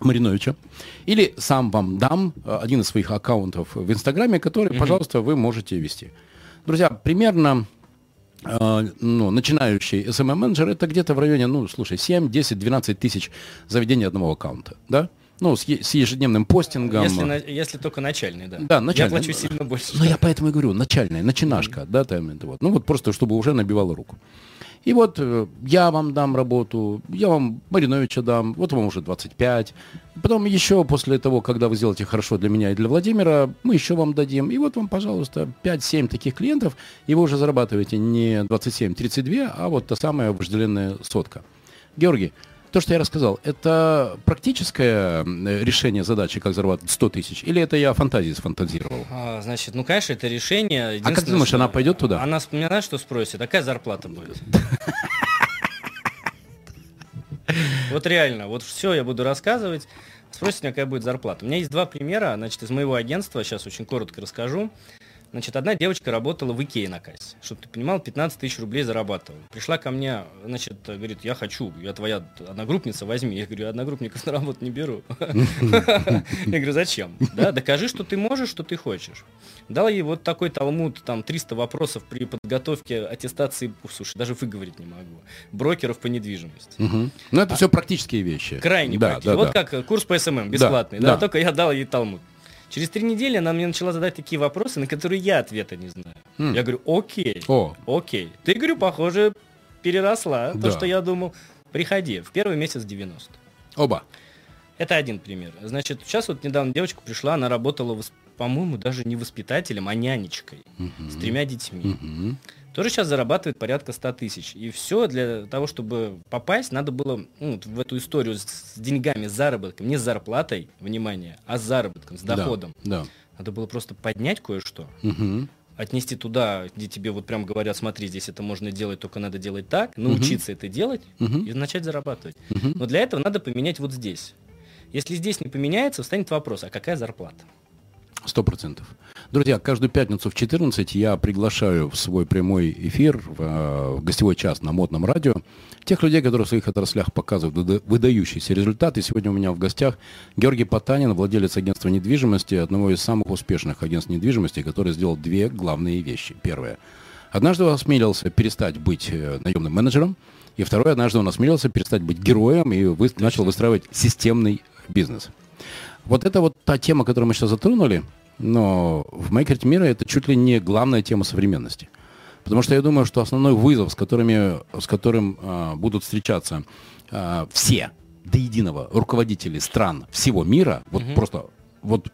Мариновича. Или сам вам дам э, один из своих аккаунтов в Инстаграме, который, mm-hmm. пожалуйста, вы можете вести. Друзья, примерно э, ну, начинающий SMM-менеджер это где-то в районе, ну, слушай, 7, 10, 12 тысяч заведений одного аккаунта, да? Ну, с, с ежедневным постингом. Если, на, если только начальный, да. Да, начальный. Я плачу сильно больше. Ну, я поэтому и говорю, начальная, начинашка, mm-hmm. да, там, вот. Ну, вот просто, чтобы уже набивало руку. И вот э, я вам дам работу, я вам Мариновича дам, вот вам уже 25. Потом еще после того, когда вы сделаете хорошо для меня и для Владимира, мы еще вам дадим. И вот вам, пожалуйста, 5-7 таких клиентов, и вы уже зарабатываете не 27-32, а вот та самая вожделенная сотка. Георгий, то, что я рассказал, это практическое решение задачи, как зарабатывать 100 тысяч, или это я фантазии сфантазировал? А, значит, ну, конечно, это решение. А как ты думаешь, она пойдет туда? Она вспоминает, что спросит, какая зарплата будет? Вот реально, вот все я буду рассказывать. Спросите меня, какая будет зарплата. У меня есть два примера, значит, из моего агентства, сейчас очень коротко расскажу. Значит, одна девочка работала в Икее на кассе. Чтобы ты понимал, 15 тысяч рублей зарабатывала. Пришла ко мне, значит, говорит, я хочу, я твоя одногруппница, возьми. Я говорю, одногруппников на работу не беру. Я говорю, зачем? Да, докажи, что ты можешь, что ты хочешь. Дал ей вот такой талмуд, там 300 вопросов при подготовке аттестации, слушай, даже выговорить не могу, брокеров по недвижимости. Ну, это все практические вещи. Крайне практические. Вот как курс по SMM, бесплатный, да, только я дал ей талмуд. Через три недели она мне начала задать такие вопросы, на которые я ответа не знаю. Mm. Я говорю, окей, О. окей. Ты, говорю, похоже, переросла да. то, что я думал. Приходи, в первый месяц 90. Оба. Это один пример. Значит, сейчас вот недавно девочка пришла, она работала, по-моему, даже не воспитателем, а нянечкой uh-huh. с тремя детьми. Uh-huh тоже сейчас зарабатывает порядка 100 тысяч. И все для того, чтобы попасть, надо было ну, в эту историю с, деньгами, с заработком, не с зарплатой, внимание, а с заработком, с доходом. Да, да. Надо было просто поднять кое-что, угу. отнести туда, где тебе вот прям говорят, смотри, здесь это можно делать, только надо делать так, научиться угу. это делать угу. и начать зарабатывать. Угу. Но для этого надо поменять вот здесь. Если здесь не поменяется, встанет вопрос, а какая зарплата? Сто процентов. Друзья, каждую пятницу в 14 я приглашаю в свой прямой эфир, в, э, в гостевой час на модном радио, тех людей, которые в своих отраслях показывают выдающиеся результаты. Сегодня у меня в гостях Георгий Потанин, владелец агентства недвижимости, одного из самых успешных агентств недвижимости, который сделал две главные вещи. Первое. Однажды он осмелился перестать быть э, наемным менеджером, и второе, однажды он осмелился перестать быть героем и вы, начал выстраивать системный бизнес. Вот это вот та тема, которую мы сейчас затронули, но в майкерте мира это чуть ли не главная тема современности. Потому что я думаю, что основной вызов, с, которыми, с которым а, будут встречаться а, все до единого руководители стран всего мира, вот угу. просто вот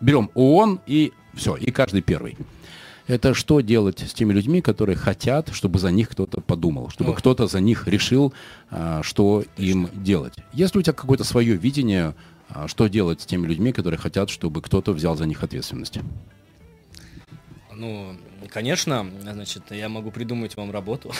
берем ООН и все, и каждый первый. Это что делать с теми людьми, которые хотят, чтобы за них кто-то подумал, чтобы О. кто-то за них решил, а, что Точно. им делать. Если у тебя какое-то свое видение что делать с теми людьми, которые хотят, чтобы кто-то взял за них ответственность? Ну, конечно, значит, я могу придумать вам работу.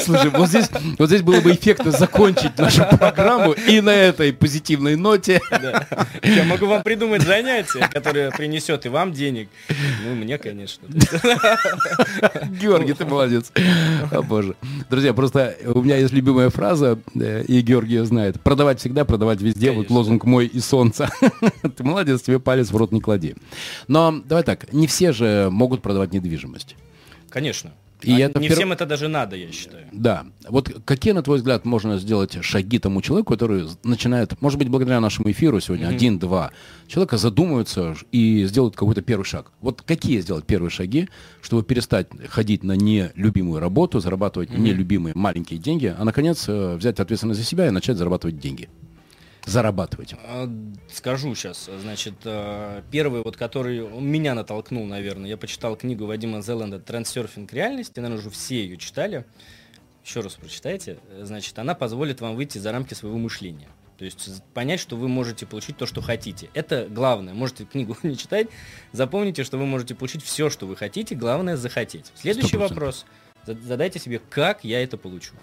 Слушай, вот здесь, вот здесь было бы эффектно закончить нашу программу и на этой позитивной ноте. Да. Я могу вам придумать занятие, которое принесет и вам денег. Ну, мне, конечно. Георгий, ты молодец. О, боже. Друзья, просто у меня есть любимая фраза, э, и Георгий ее знает. Продавать всегда, продавать везде. Конечно. Вот лозунг мой и солнце. Ты молодец, тебе палец в рот не клади. Но давай так, не все же могут продавать недвижимость. Конечно. И а это не впер... всем это даже надо, я считаю. Да. Вот какие, на твой взгляд, можно сделать шаги тому человеку, который начинает, может быть, благодаря нашему эфиру сегодня, mm-hmm. один-два человека задумаются и сделают какой-то первый шаг. Вот какие сделать первые шаги, чтобы перестать ходить на нелюбимую работу, зарабатывать mm-hmm. нелюбимые маленькие деньги, а, наконец, э, взять ответственность за себя и начать зарабатывать деньги? Зарабатывать? А, скажу сейчас. Значит, э, первый, вот, который меня натолкнул, наверное, я почитал книгу Вадима Зеланда «Трансерфинг реальности». Наверное, уже все ее читали. Еще раз прочитайте. Значит, она позволит вам выйти за рамки своего мышления. То есть понять, что вы можете получить то, что хотите. Это главное. Можете книгу не читать, запомните, что вы можете получить все, что вы хотите, главное захотеть. Следующий 100%. вопрос. Задайте себе, как я это получу.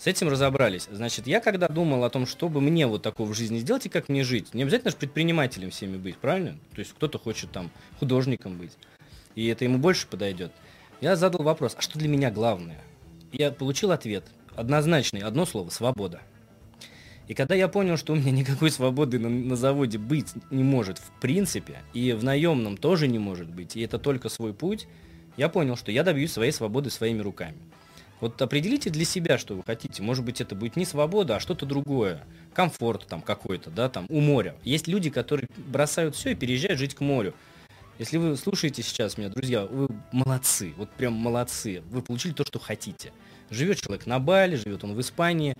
С этим разобрались. Значит, я когда думал о том, чтобы мне вот такого в жизни сделать и как мне жить, не обязательно же предпринимателем всеми быть, правильно? То есть кто-то хочет там художником быть, и это ему больше подойдет. Я задал вопрос, а что для меня главное? Я получил ответ, однозначный, одно слово, свобода. И когда я понял, что у меня никакой свободы на, на заводе быть не может в принципе, и в наемном тоже не может быть, и это только свой путь, я понял, что я добьюсь своей свободы своими руками. Вот определите для себя, что вы хотите. Может быть, это будет не свобода, а что-то другое. Комфорт там какой-то, да, там, у моря. Есть люди, которые бросают все и переезжают жить к морю. Если вы слушаете сейчас меня, друзья, вы молодцы, вот прям молодцы. Вы получили то, что хотите. Живет человек на Бали, живет он в Испании,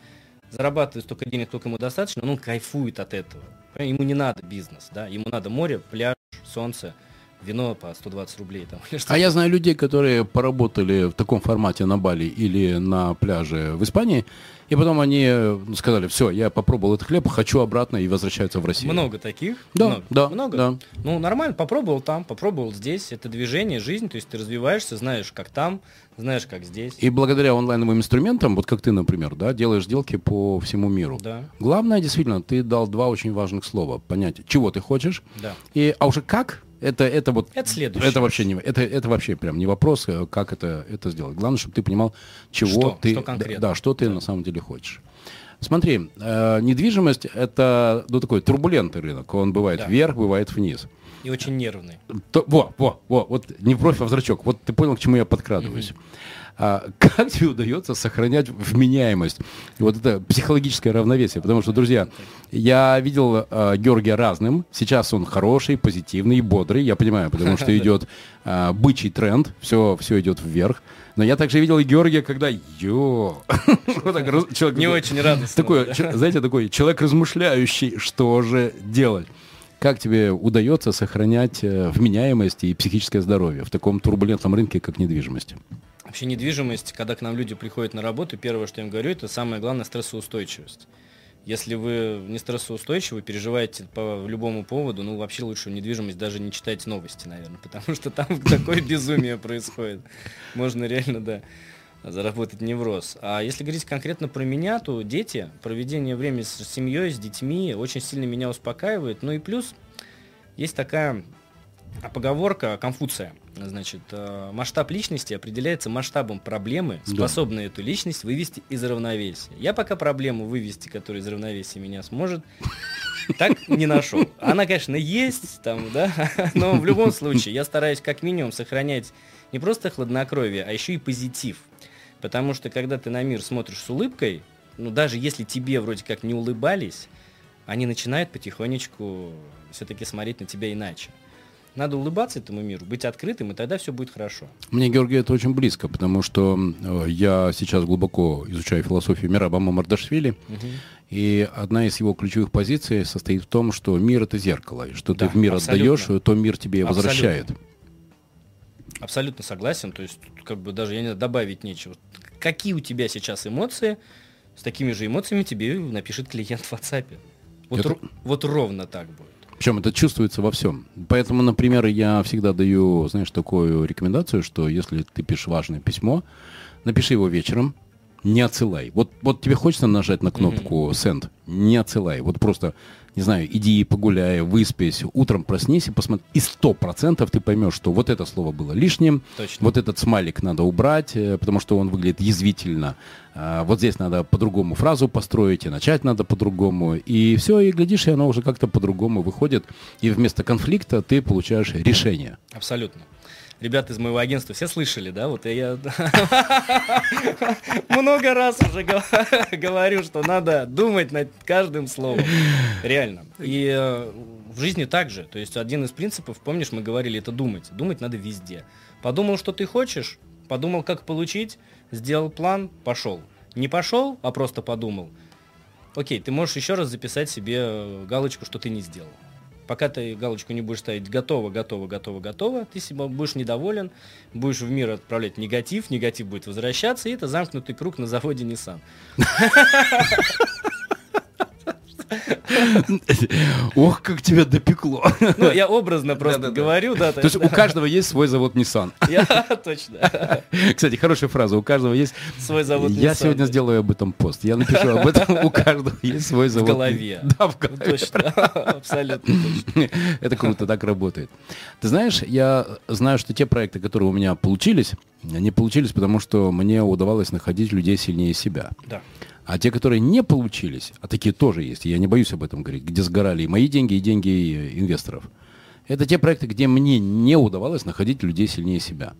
зарабатывает столько денег, сколько ему достаточно, но он кайфует от этого. Ему не надо бизнес, да, ему надо море, пляж, солнце – вино по 120 рублей. Там, а я знаю людей, которые поработали в таком формате на Бали или на пляже в Испании, и потом они ну, сказали, все, я попробовал этот хлеб, хочу обратно и возвращаются в Россию. Много таких? Да, много. да. Много? Да. Ну, нормально, попробовал там, попробовал здесь. Это движение, жизнь, то есть ты развиваешься, знаешь, как там, знаешь, как здесь. И благодаря онлайновым инструментам, вот как ты, например, да, делаешь сделки по всему миру. Да. Главное, действительно, ты дал два очень важных слова. Понять, чего ты хочешь. Да. И, а уже как, это, это вот... Это следующее. Это вообще не, это, это вообще прям не вопрос, э, как это, это сделать. Главное, чтобы ты понимал, чего что, ты... Что конкретно. Да, что ты да. на самом деле хочешь. Смотри, э, недвижимость это ну, такой турбулентный рынок. Он бывает да. вверх, бывает вниз. И очень нервный. То, во, во, во, вот не бровь, а в зрачок. Вот ты понял, к чему я подкрадываюсь. А, как тебе удается сохранять вменяемость? Вот это психологическое равновесие. Потому что, друзья, я видел а, Георгия разным. Сейчас он хороший, позитивный, бодрый. Я понимаю, потому что идет а, бычий тренд. Все, все идет вверх. Но я также видел и Георгия, когда йо, не очень радостно. Такой, знаете, такой человек размышляющий, что же делать. Как тебе удается сохранять э, вменяемость и психическое здоровье в таком турбулентном рынке, как недвижимость? Вообще недвижимость, когда к нам люди приходят на работу, первое, что я им говорю, это самое главное стрессоустойчивость. Если вы не стрессоустойчивы, переживаете по любому поводу, ну вообще лучше недвижимость даже не читайте новости, наверное, потому что там такое безумие происходит. Можно реально, да, заработать невроз. А если говорить конкретно про меня, то дети, проведение времени с семьей, с детьми очень сильно меня успокаивает. Ну и плюс есть такая поговорка Конфуция. Значит, э, масштаб личности определяется масштабом проблемы, способной да. эту личность вывести из равновесия. Я пока проблему вывести, которая из равновесия меня сможет, так не нашел. Она, конечно, есть там, да, но в любом случае я стараюсь как минимум сохранять не просто хладнокровие, а еще и позитив. Потому что когда ты на мир смотришь с улыбкой, ну даже если тебе вроде как не улыбались, они начинают потихонечку все-таки смотреть на тебя иначе. Надо улыбаться этому миру, быть открытым, и тогда все будет хорошо. Мне, Георгий, это очень близко, потому что э, я сейчас глубоко изучаю философию мира Мирабама Мардашвили, угу. и одна из его ключевых позиций состоит в том, что мир — это зеркало, и что да, ты в мир абсолютно. отдаешь, то мир тебе абсолютно. возвращает. Абсолютно согласен, то есть как бы даже я не добавить нечего. Какие у тебя сейчас эмоции, с такими же эмоциями тебе напишет клиент в WhatsApp. Вот, это... вот ровно так будет. Причем это чувствуется во всем. Поэтому, например, я всегда даю, знаешь, такую рекомендацию, что если ты пишешь важное письмо, напиши его вечером, не отсылай. Вот, вот тебе хочется нажать на кнопку send, не отсылай. Вот просто не знаю, иди погуляй, выспись, утром проснись и посмотри. И сто процентов ты поймешь, что вот это слово было лишним, Точно. вот этот смайлик надо убрать, э, потому что он выглядит язвительно. А, вот здесь надо по-другому фразу построить, и начать надо по-другому. И все, и глядишь, и оно уже как-то по-другому выходит. И вместо конфликта ты получаешь решение. Абсолютно ребята из моего агентства все слышали, да, вот я много раз уже говорю, что надо думать над каждым словом, реально. И э, в жизни также, то есть один из принципов, помнишь, мы говорили, это думать, думать надо везде. Подумал, что ты хочешь, подумал, как получить, сделал план, пошел. Не пошел, а просто подумал. Окей, ты можешь еще раз записать себе э, галочку, что ты не сделал. Пока ты галочку не будешь ставить готово, готово, готово, готово, ты себя будешь недоволен, будешь в мир отправлять негатив, негатив будет возвращаться, и это замкнутый круг на заводе Nissan. Ох, как тебя допекло. Ну, я образно просто говорю, да. То есть у каждого есть свой завод Nissan. Я точно. Кстати, хорошая фраза. У каждого есть... Свой завод Я Nissan, сегодня да. сделаю об этом пост. Я напишу об этом. У каждого есть свой В завод. голове. Да, в голове. Точно. Абсолютно точно. Это круто, так работает. Ты знаешь, я знаю, что те проекты, которые у меня получились, они получились, потому что мне удавалось находить людей сильнее себя. Да. А те, которые не получились, а такие тоже есть, я не боюсь об этом говорить, где сгорали и мои деньги, и деньги э, инвесторов, это те проекты, где мне не удавалось находить людей сильнее себя.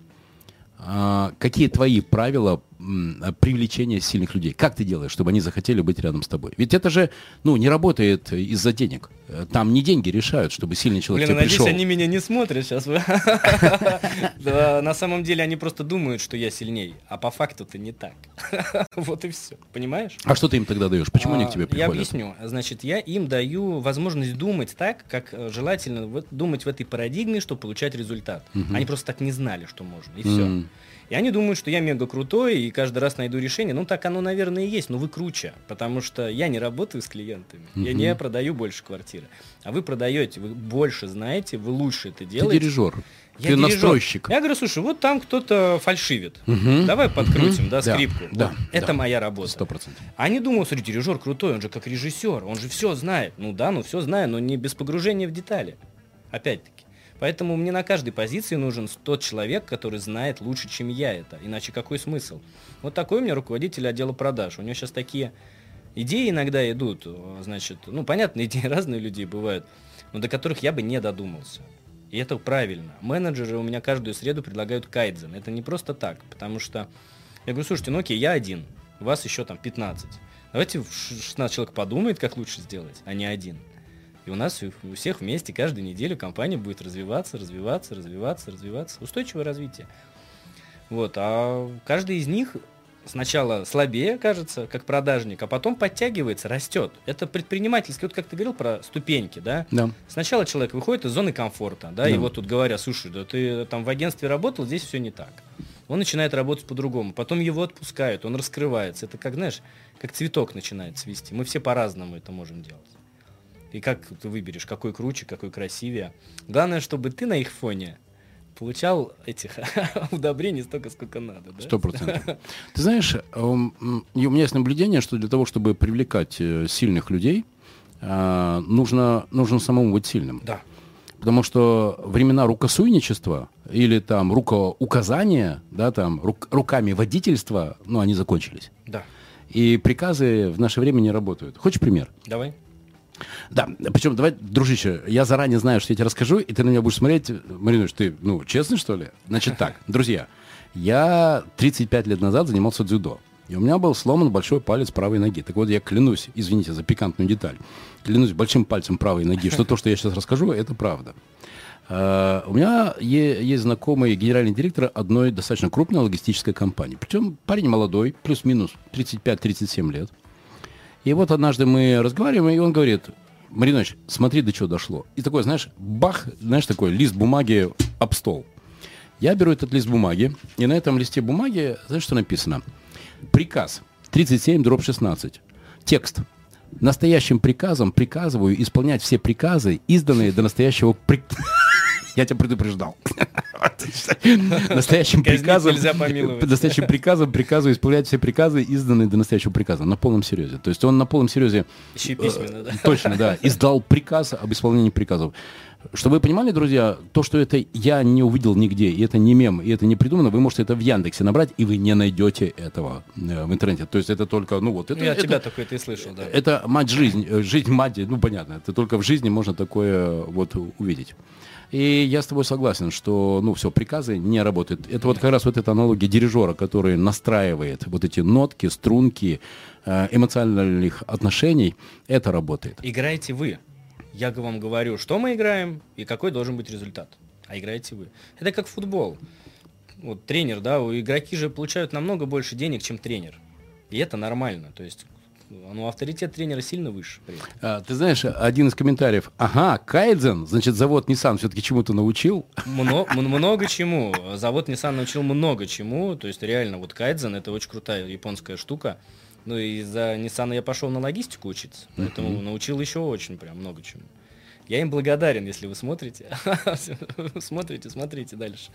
А, какие твои правила м, привлечения сильных людей? Как ты делаешь, чтобы они захотели быть рядом с тобой? Ведь это же, ну, не работает из-за денег. Э, Там не деньги решают, чтобы сильный человек Блин, тебе надеюсь, пришел. они меня не смотрят сейчас. На самом деле они просто думают, что я сильней, а по факту-то не так. Вот и все. Понимаешь? А что ты им тогда даешь? Почему они к тебе А, Я приходят? объясню. Значит, я им даю возможность думать так, как э, желательно думать в этой парадигме, чтобы получать результат. Они просто так не знали, что можно. И все. И они думают, что я мега крутой и каждый раз найду решение. Ну, так оно, наверное, и есть, но вы круче. Потому что я не работаю с клиентами. Я не продаю больше квартиры. А вы продаете, вы больше знаете, вы лучше это Ты делаете. дирижер. Я ты дирижер. настройщик. Я говорю, слушай, вот там кто-то фальшивит. Мгм. Давай подкрутим, да, Да, скрипку. да, Вот Это да. моя работа. Сто процентов. А Они думают, смотри, дирижер крутой, он же как режиссер, он же все знает. Ну да, ну все знаю, но не без погружения в детали. Опять-таки. Поэтому мне на каждой позиции нужен тот человек, который знает лучше, чем я это. Иначе какой смысл? Вот такой у меня руководитель отдела продаж. У него сейчас такие идеи иногда идут. э, Значит, ну понятно, идеи разные людей бывают, но до которых я бы не додумался. И это правильно. Менеджеры у меня каждую среду предлагают кайдзен. Это не просто так, потому что я говорю, слушайте, ну окей, я один, вас еще там 15. Давайте в ш- 16 человек подумает, как лучше сделать, а не один. И у нас у всех вместе каждую неделю компания будет развиваться, развиваться, развиваться, развиваться. Устойчивое развитие. Вот, а каждый из них сначала слабее, кажется, как продажник, а потом подтягивается, растет. Это предпринимательский, вот как ты говорил про ступеньки, да? Да. Сначала человек выходит из зоны комфорта, да, и вот тут говорят, слушай, да ты там в агентстве работал, здесь все не так. Он начинает работать по-другому, потом его отпускают, он раскрывается. Это как, знаешь, как цветок начинает цвести. Мы все по-разному это можем делать. И как ты выберешь, какой круче, какой красивее. Главное, чтобы ты на их фоне получал этих удобрений столько, сколько надо. да? Сто процентов. Ты знаешь, м, м, и у меня есть наблюдение, что для того, чтобы привлекать э, сильных людей, а, нужно, нужно самому быть сильным. Да. Потому что времена рукосуйничества или там рукоуказания, да, там рук- руками водительства, ну, они закончились. Да. И приказы в наше время не работают. Хочешь пример? Давай. Да, причем, давай, дружище, я заранее знаю, что я тебе расскажу, и ты на меня будешь смотреть. Маринович, ты, ну, честный, что ли? Значит так, друзья, я 35 лет назад занимался дзюдо. И у меня был сломан большой палец правой ноги. Так вот, я клянусь, извините за пикантную деталь, клянусь большим пальцем правой ноги, что то, что я сейчас расскажу, это правда. Э, У меня есть знакомый генеральный директор одной достаточно крупной логистической компании. Причем парень молодой, плюс-минус 35-37 лет. И вот однажды мы разговариваем, и он говорит, Маринович, смотри, до чего дошло. И такой, знаешь, бах, знаешь, такой лист бумаги об стол. Я беру этот лист бумаги, и на этом листе бумаги, знаешь, что написано? Приказ 37, дробь 16. Текст. Настоящим приказом приказываю исполнять все приказы, изданные до настоящего при- Я тебя предупреждал. Настоящим приказом... нельзя помиловать. Настоящим приказом приказываю исполнять все приказы, изданные до настоящего приказа. На полном серьезе. То есть он на полном серьезе... Еще и письменно, да? Точно, да. Издал приказ об исполнении приказов. Чтобы вы понимали, друзья, то, что это я не увидел нигде, и это не мем, и это не придумано, вы можете это в Яндексе набрать, и вы не найдете этого э, в интернете. То есть это только, ну вот, это, Ну, я это- тебя такой ты слышал, да. это мать жизнь, э, жизнь мать, ну понятно, это только в жизни можно такое э, вот увидеть. И я с тобой согласен, что, ну, все, приказы не работают. Это вот как раз вот эта аналогия дирижера, который настраивает вот эти нотки, струнки э, эмоциональных отношений, это работает. Играете вы. Я вам говорю, что мы играем и какой должен быть результат. А играете вы. Это как футбол. Вот тренер, да, у игроки же получают намного больше денег, чем тренер. И это нормально. То есть, ну, авторитет тренера сильно выше. А, ты знаешь, один из комментариев, ага, Кайдзен, значит, завод Nissan все-таки чему-то научил. Мно- много чему. Завод Nissan научил много чему. То есть реально вот Кайдзен это очень крутая японская штука. Ну и за Nissan я пошел на логистику учиться, поэтому uh-huh. научил еще очень прям много чему. Я им благодарен, если вы смотрите. смотрите, смотрите дальше.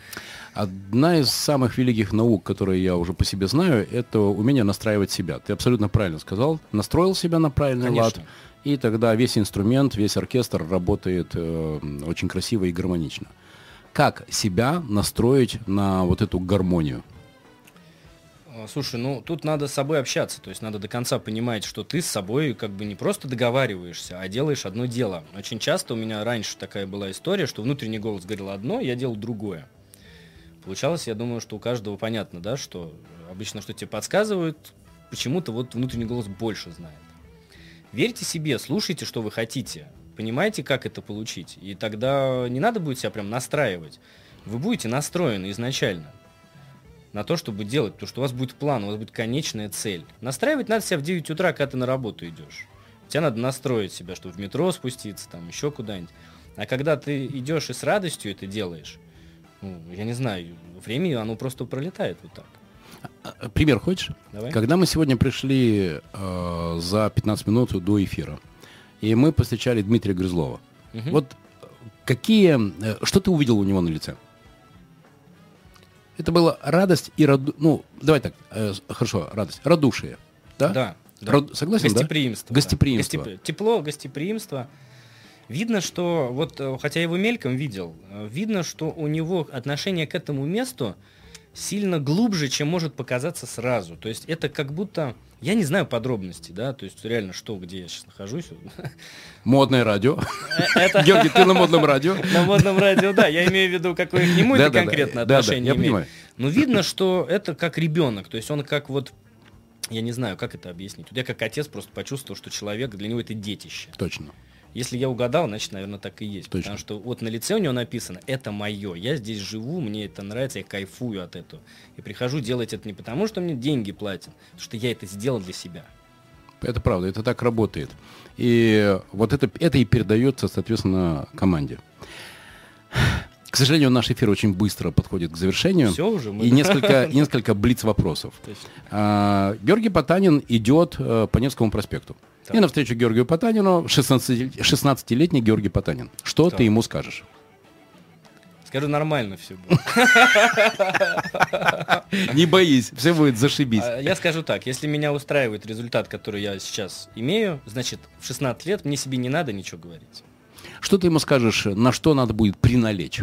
Одна из самых великих наук, которые я уже по себе знаю, это умение настраивать себя. Ты абсолютно правильно сказал. Настроил себя на правильный Конечно. лад, и тогда весь инструмент, весь оркестр работает э, очень красиво и гармонично. Как себя настроить на вот эту гармонию? Слушай, ну тут надо с собой общаться, то есть надо до конца понимать, что ты с собой как бы не просто договариваешься, а делаешь одно дело. Очень часто у меня раньше такая была история, что внутренний голос говорил одно, я делал другое. Получалось, я думаю, что у каждого понятно, да, что обычно что тебе подсказывают, почему-то вот внутренний голос больше знает. Верьте себе, слушайте, что вы хотите, понимаете, как это получить, и тогда не надо будет себя прям настраивать. Вы будете настроены изначально на то, чтобы делать, потому что у вас будет план, у вас будет конечная цель. Настраивать надо себя в 9 утра, когда ты на работу идешь. Тебе надо настроить себя, чтобы в метро спуститься, там еще куда-нибудь. А когда ты идешь и с радостью это делаешь, ну, я не знаю, время оно просто пролетает вот так. А, а, пример хочешь? Давай. Когда мы сегодня пришли э, за 15 минут до эфира, и мы посвящали Дмитрия Грызлова. Угу. Вот какие... Э, что ты увидел у него на лице? Это была радость и раду... Ну, давай так, э, хорошо, радость. Радушие. Да? Да. да. Рад... Согласен, Гостеприимство. Да? Гостеприимство. Гостеп... Тепло, гостеприимство. Видно, что, вот, э, хотя я его мельком видел, э, видно, что у него отношение к этому месту сильно глубже, чем может показаться сразу. То есть это как будто, я не знаю подробностей, да, то есть реально что, где я сейчас нахожусь. Модное радио. Э, это... Георгий, ты на модном радио? На модном радио, да, я имею в виду, какое к нему это конкретное отношение понимаю. Но видно, что это как ребенок, то есть он как вот я не знаю, как это объяснить. Вот я как отец просто почувствовал, что человек, для него это детище. Точно. Если я угадал, значит, наверное, так и есть. Точно. Потому что вот на лице у него написано «это мое», я здесь живу, мне это нравится, я кайфую от этого. И прихожу делать это не потому, что мне деньги платят, потому что я это сделал для себя. Это правда, это так работает. И вот это, это и передается, соответственно, команде. К сожалению, наш эфир очень быстро подходит к завершению. Все уже. Мы... И несколько, несколько блиц-вопросов. А, Георгий Потанин идет а, по Невскому проспекту. Так. И навстречу Георгию Потанину 16, 16-летний Георгий Потанин. Что так. ты ему скажешь? Скажу, нормально все будет. Не боись, все будет зашибись. А, я скажу так, если меня устраивает результат, который я сейчас имею, значит, в 16 лет мне себе не надо ничего говорить. Что ты ему скажешь, на что надо будет приналечь?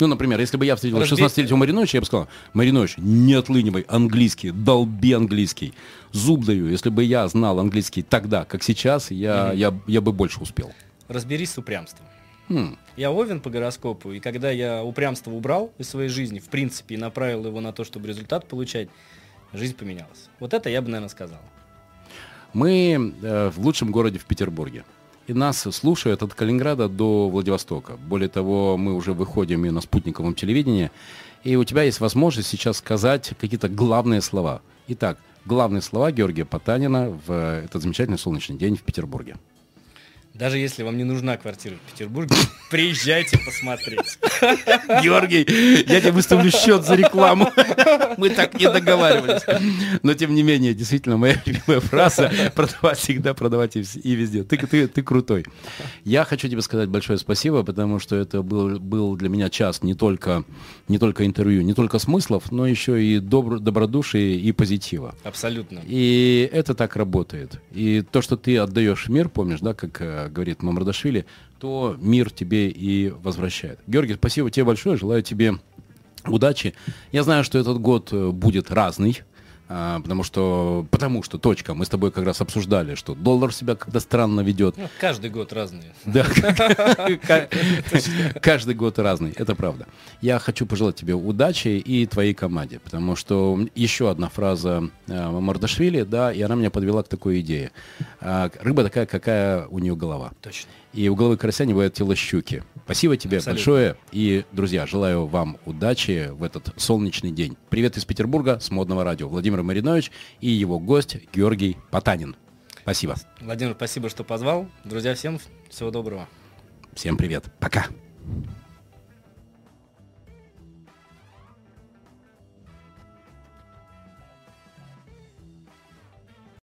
Ну, например, если бы я встретил Разбей... 16-летнего Мариновича, я бы сказал, Маринович, не отлынивай английский, долби английский. Зуб даю, если бы я знал английский тогда, как сейчас, я, mm-hmm. я, я бы больше успел. Разберись с упрямством. Mm. Я овен по гороскопу, и когда я упрямство убрал из своей жизни, в принципе, и направил его на то, чтобы результат получать, жизнь поменялась. Вот это я бы, наверное, сказал. Мы э, в лучшем городе в Петербурге и нас слушают от Калининграда до Владивостока. Более того, мы уже выходим и на спутниковом телевидении, и у тебя есть возможность сейчас сказать какие-то главные слова. Итак, главные слова Георгия Потанина в этот замечательный солнечный день в Петербурге. Даже если вам не нужна квартира в Петербурге, приезжайте посмотреть. Георгий, я тебе выставлю счет за рекламу. Мы так не договаривались. Но тем не менее, действительно, моя любимая фраза продавать всегда, продавать и везде. Ты, ты, ты крутой. Я хочу тебе сказать большое спасибо, потому что это был, был для меня час не только, не только интервью, не только смыслов, но еще и добр, добродушия и позитива. Абсолютно. И это так работает. И то, что ты отдаешь мир, помнишь, да, как э, говорит Мамрадашвили, то мир тебе и возвращает. Георгий, спасибо тебе большое, желаю тебе удачи. Я знаю, что этот год э, будет разный, а, потому что, потому что, точка, мы с тобой как раз обсуждали, что доллар себя когда странно ведет. Ну, каждый год разный. Да, каждый год разный, это правда. Я хочу пожелать тебе удачи и твоей команде, потому что еще одна фраза э, Мардашвили, да, и она меня подвела к такой идее. А, рыба такая, какая у нее голова. Точно. И у головы карася не бывает тело щуки. Спасибо тебе Абсолютно. большое. И, друзья, желаю вам удачи в этот солнечный день. Привет из Петербурга с Модного радио. Владимир Маринович и его гость Георгий Потанин. Спасибо. Владимир, спасибо, что позвал. Друзья, всем всего доброго. Всем привет. Пока.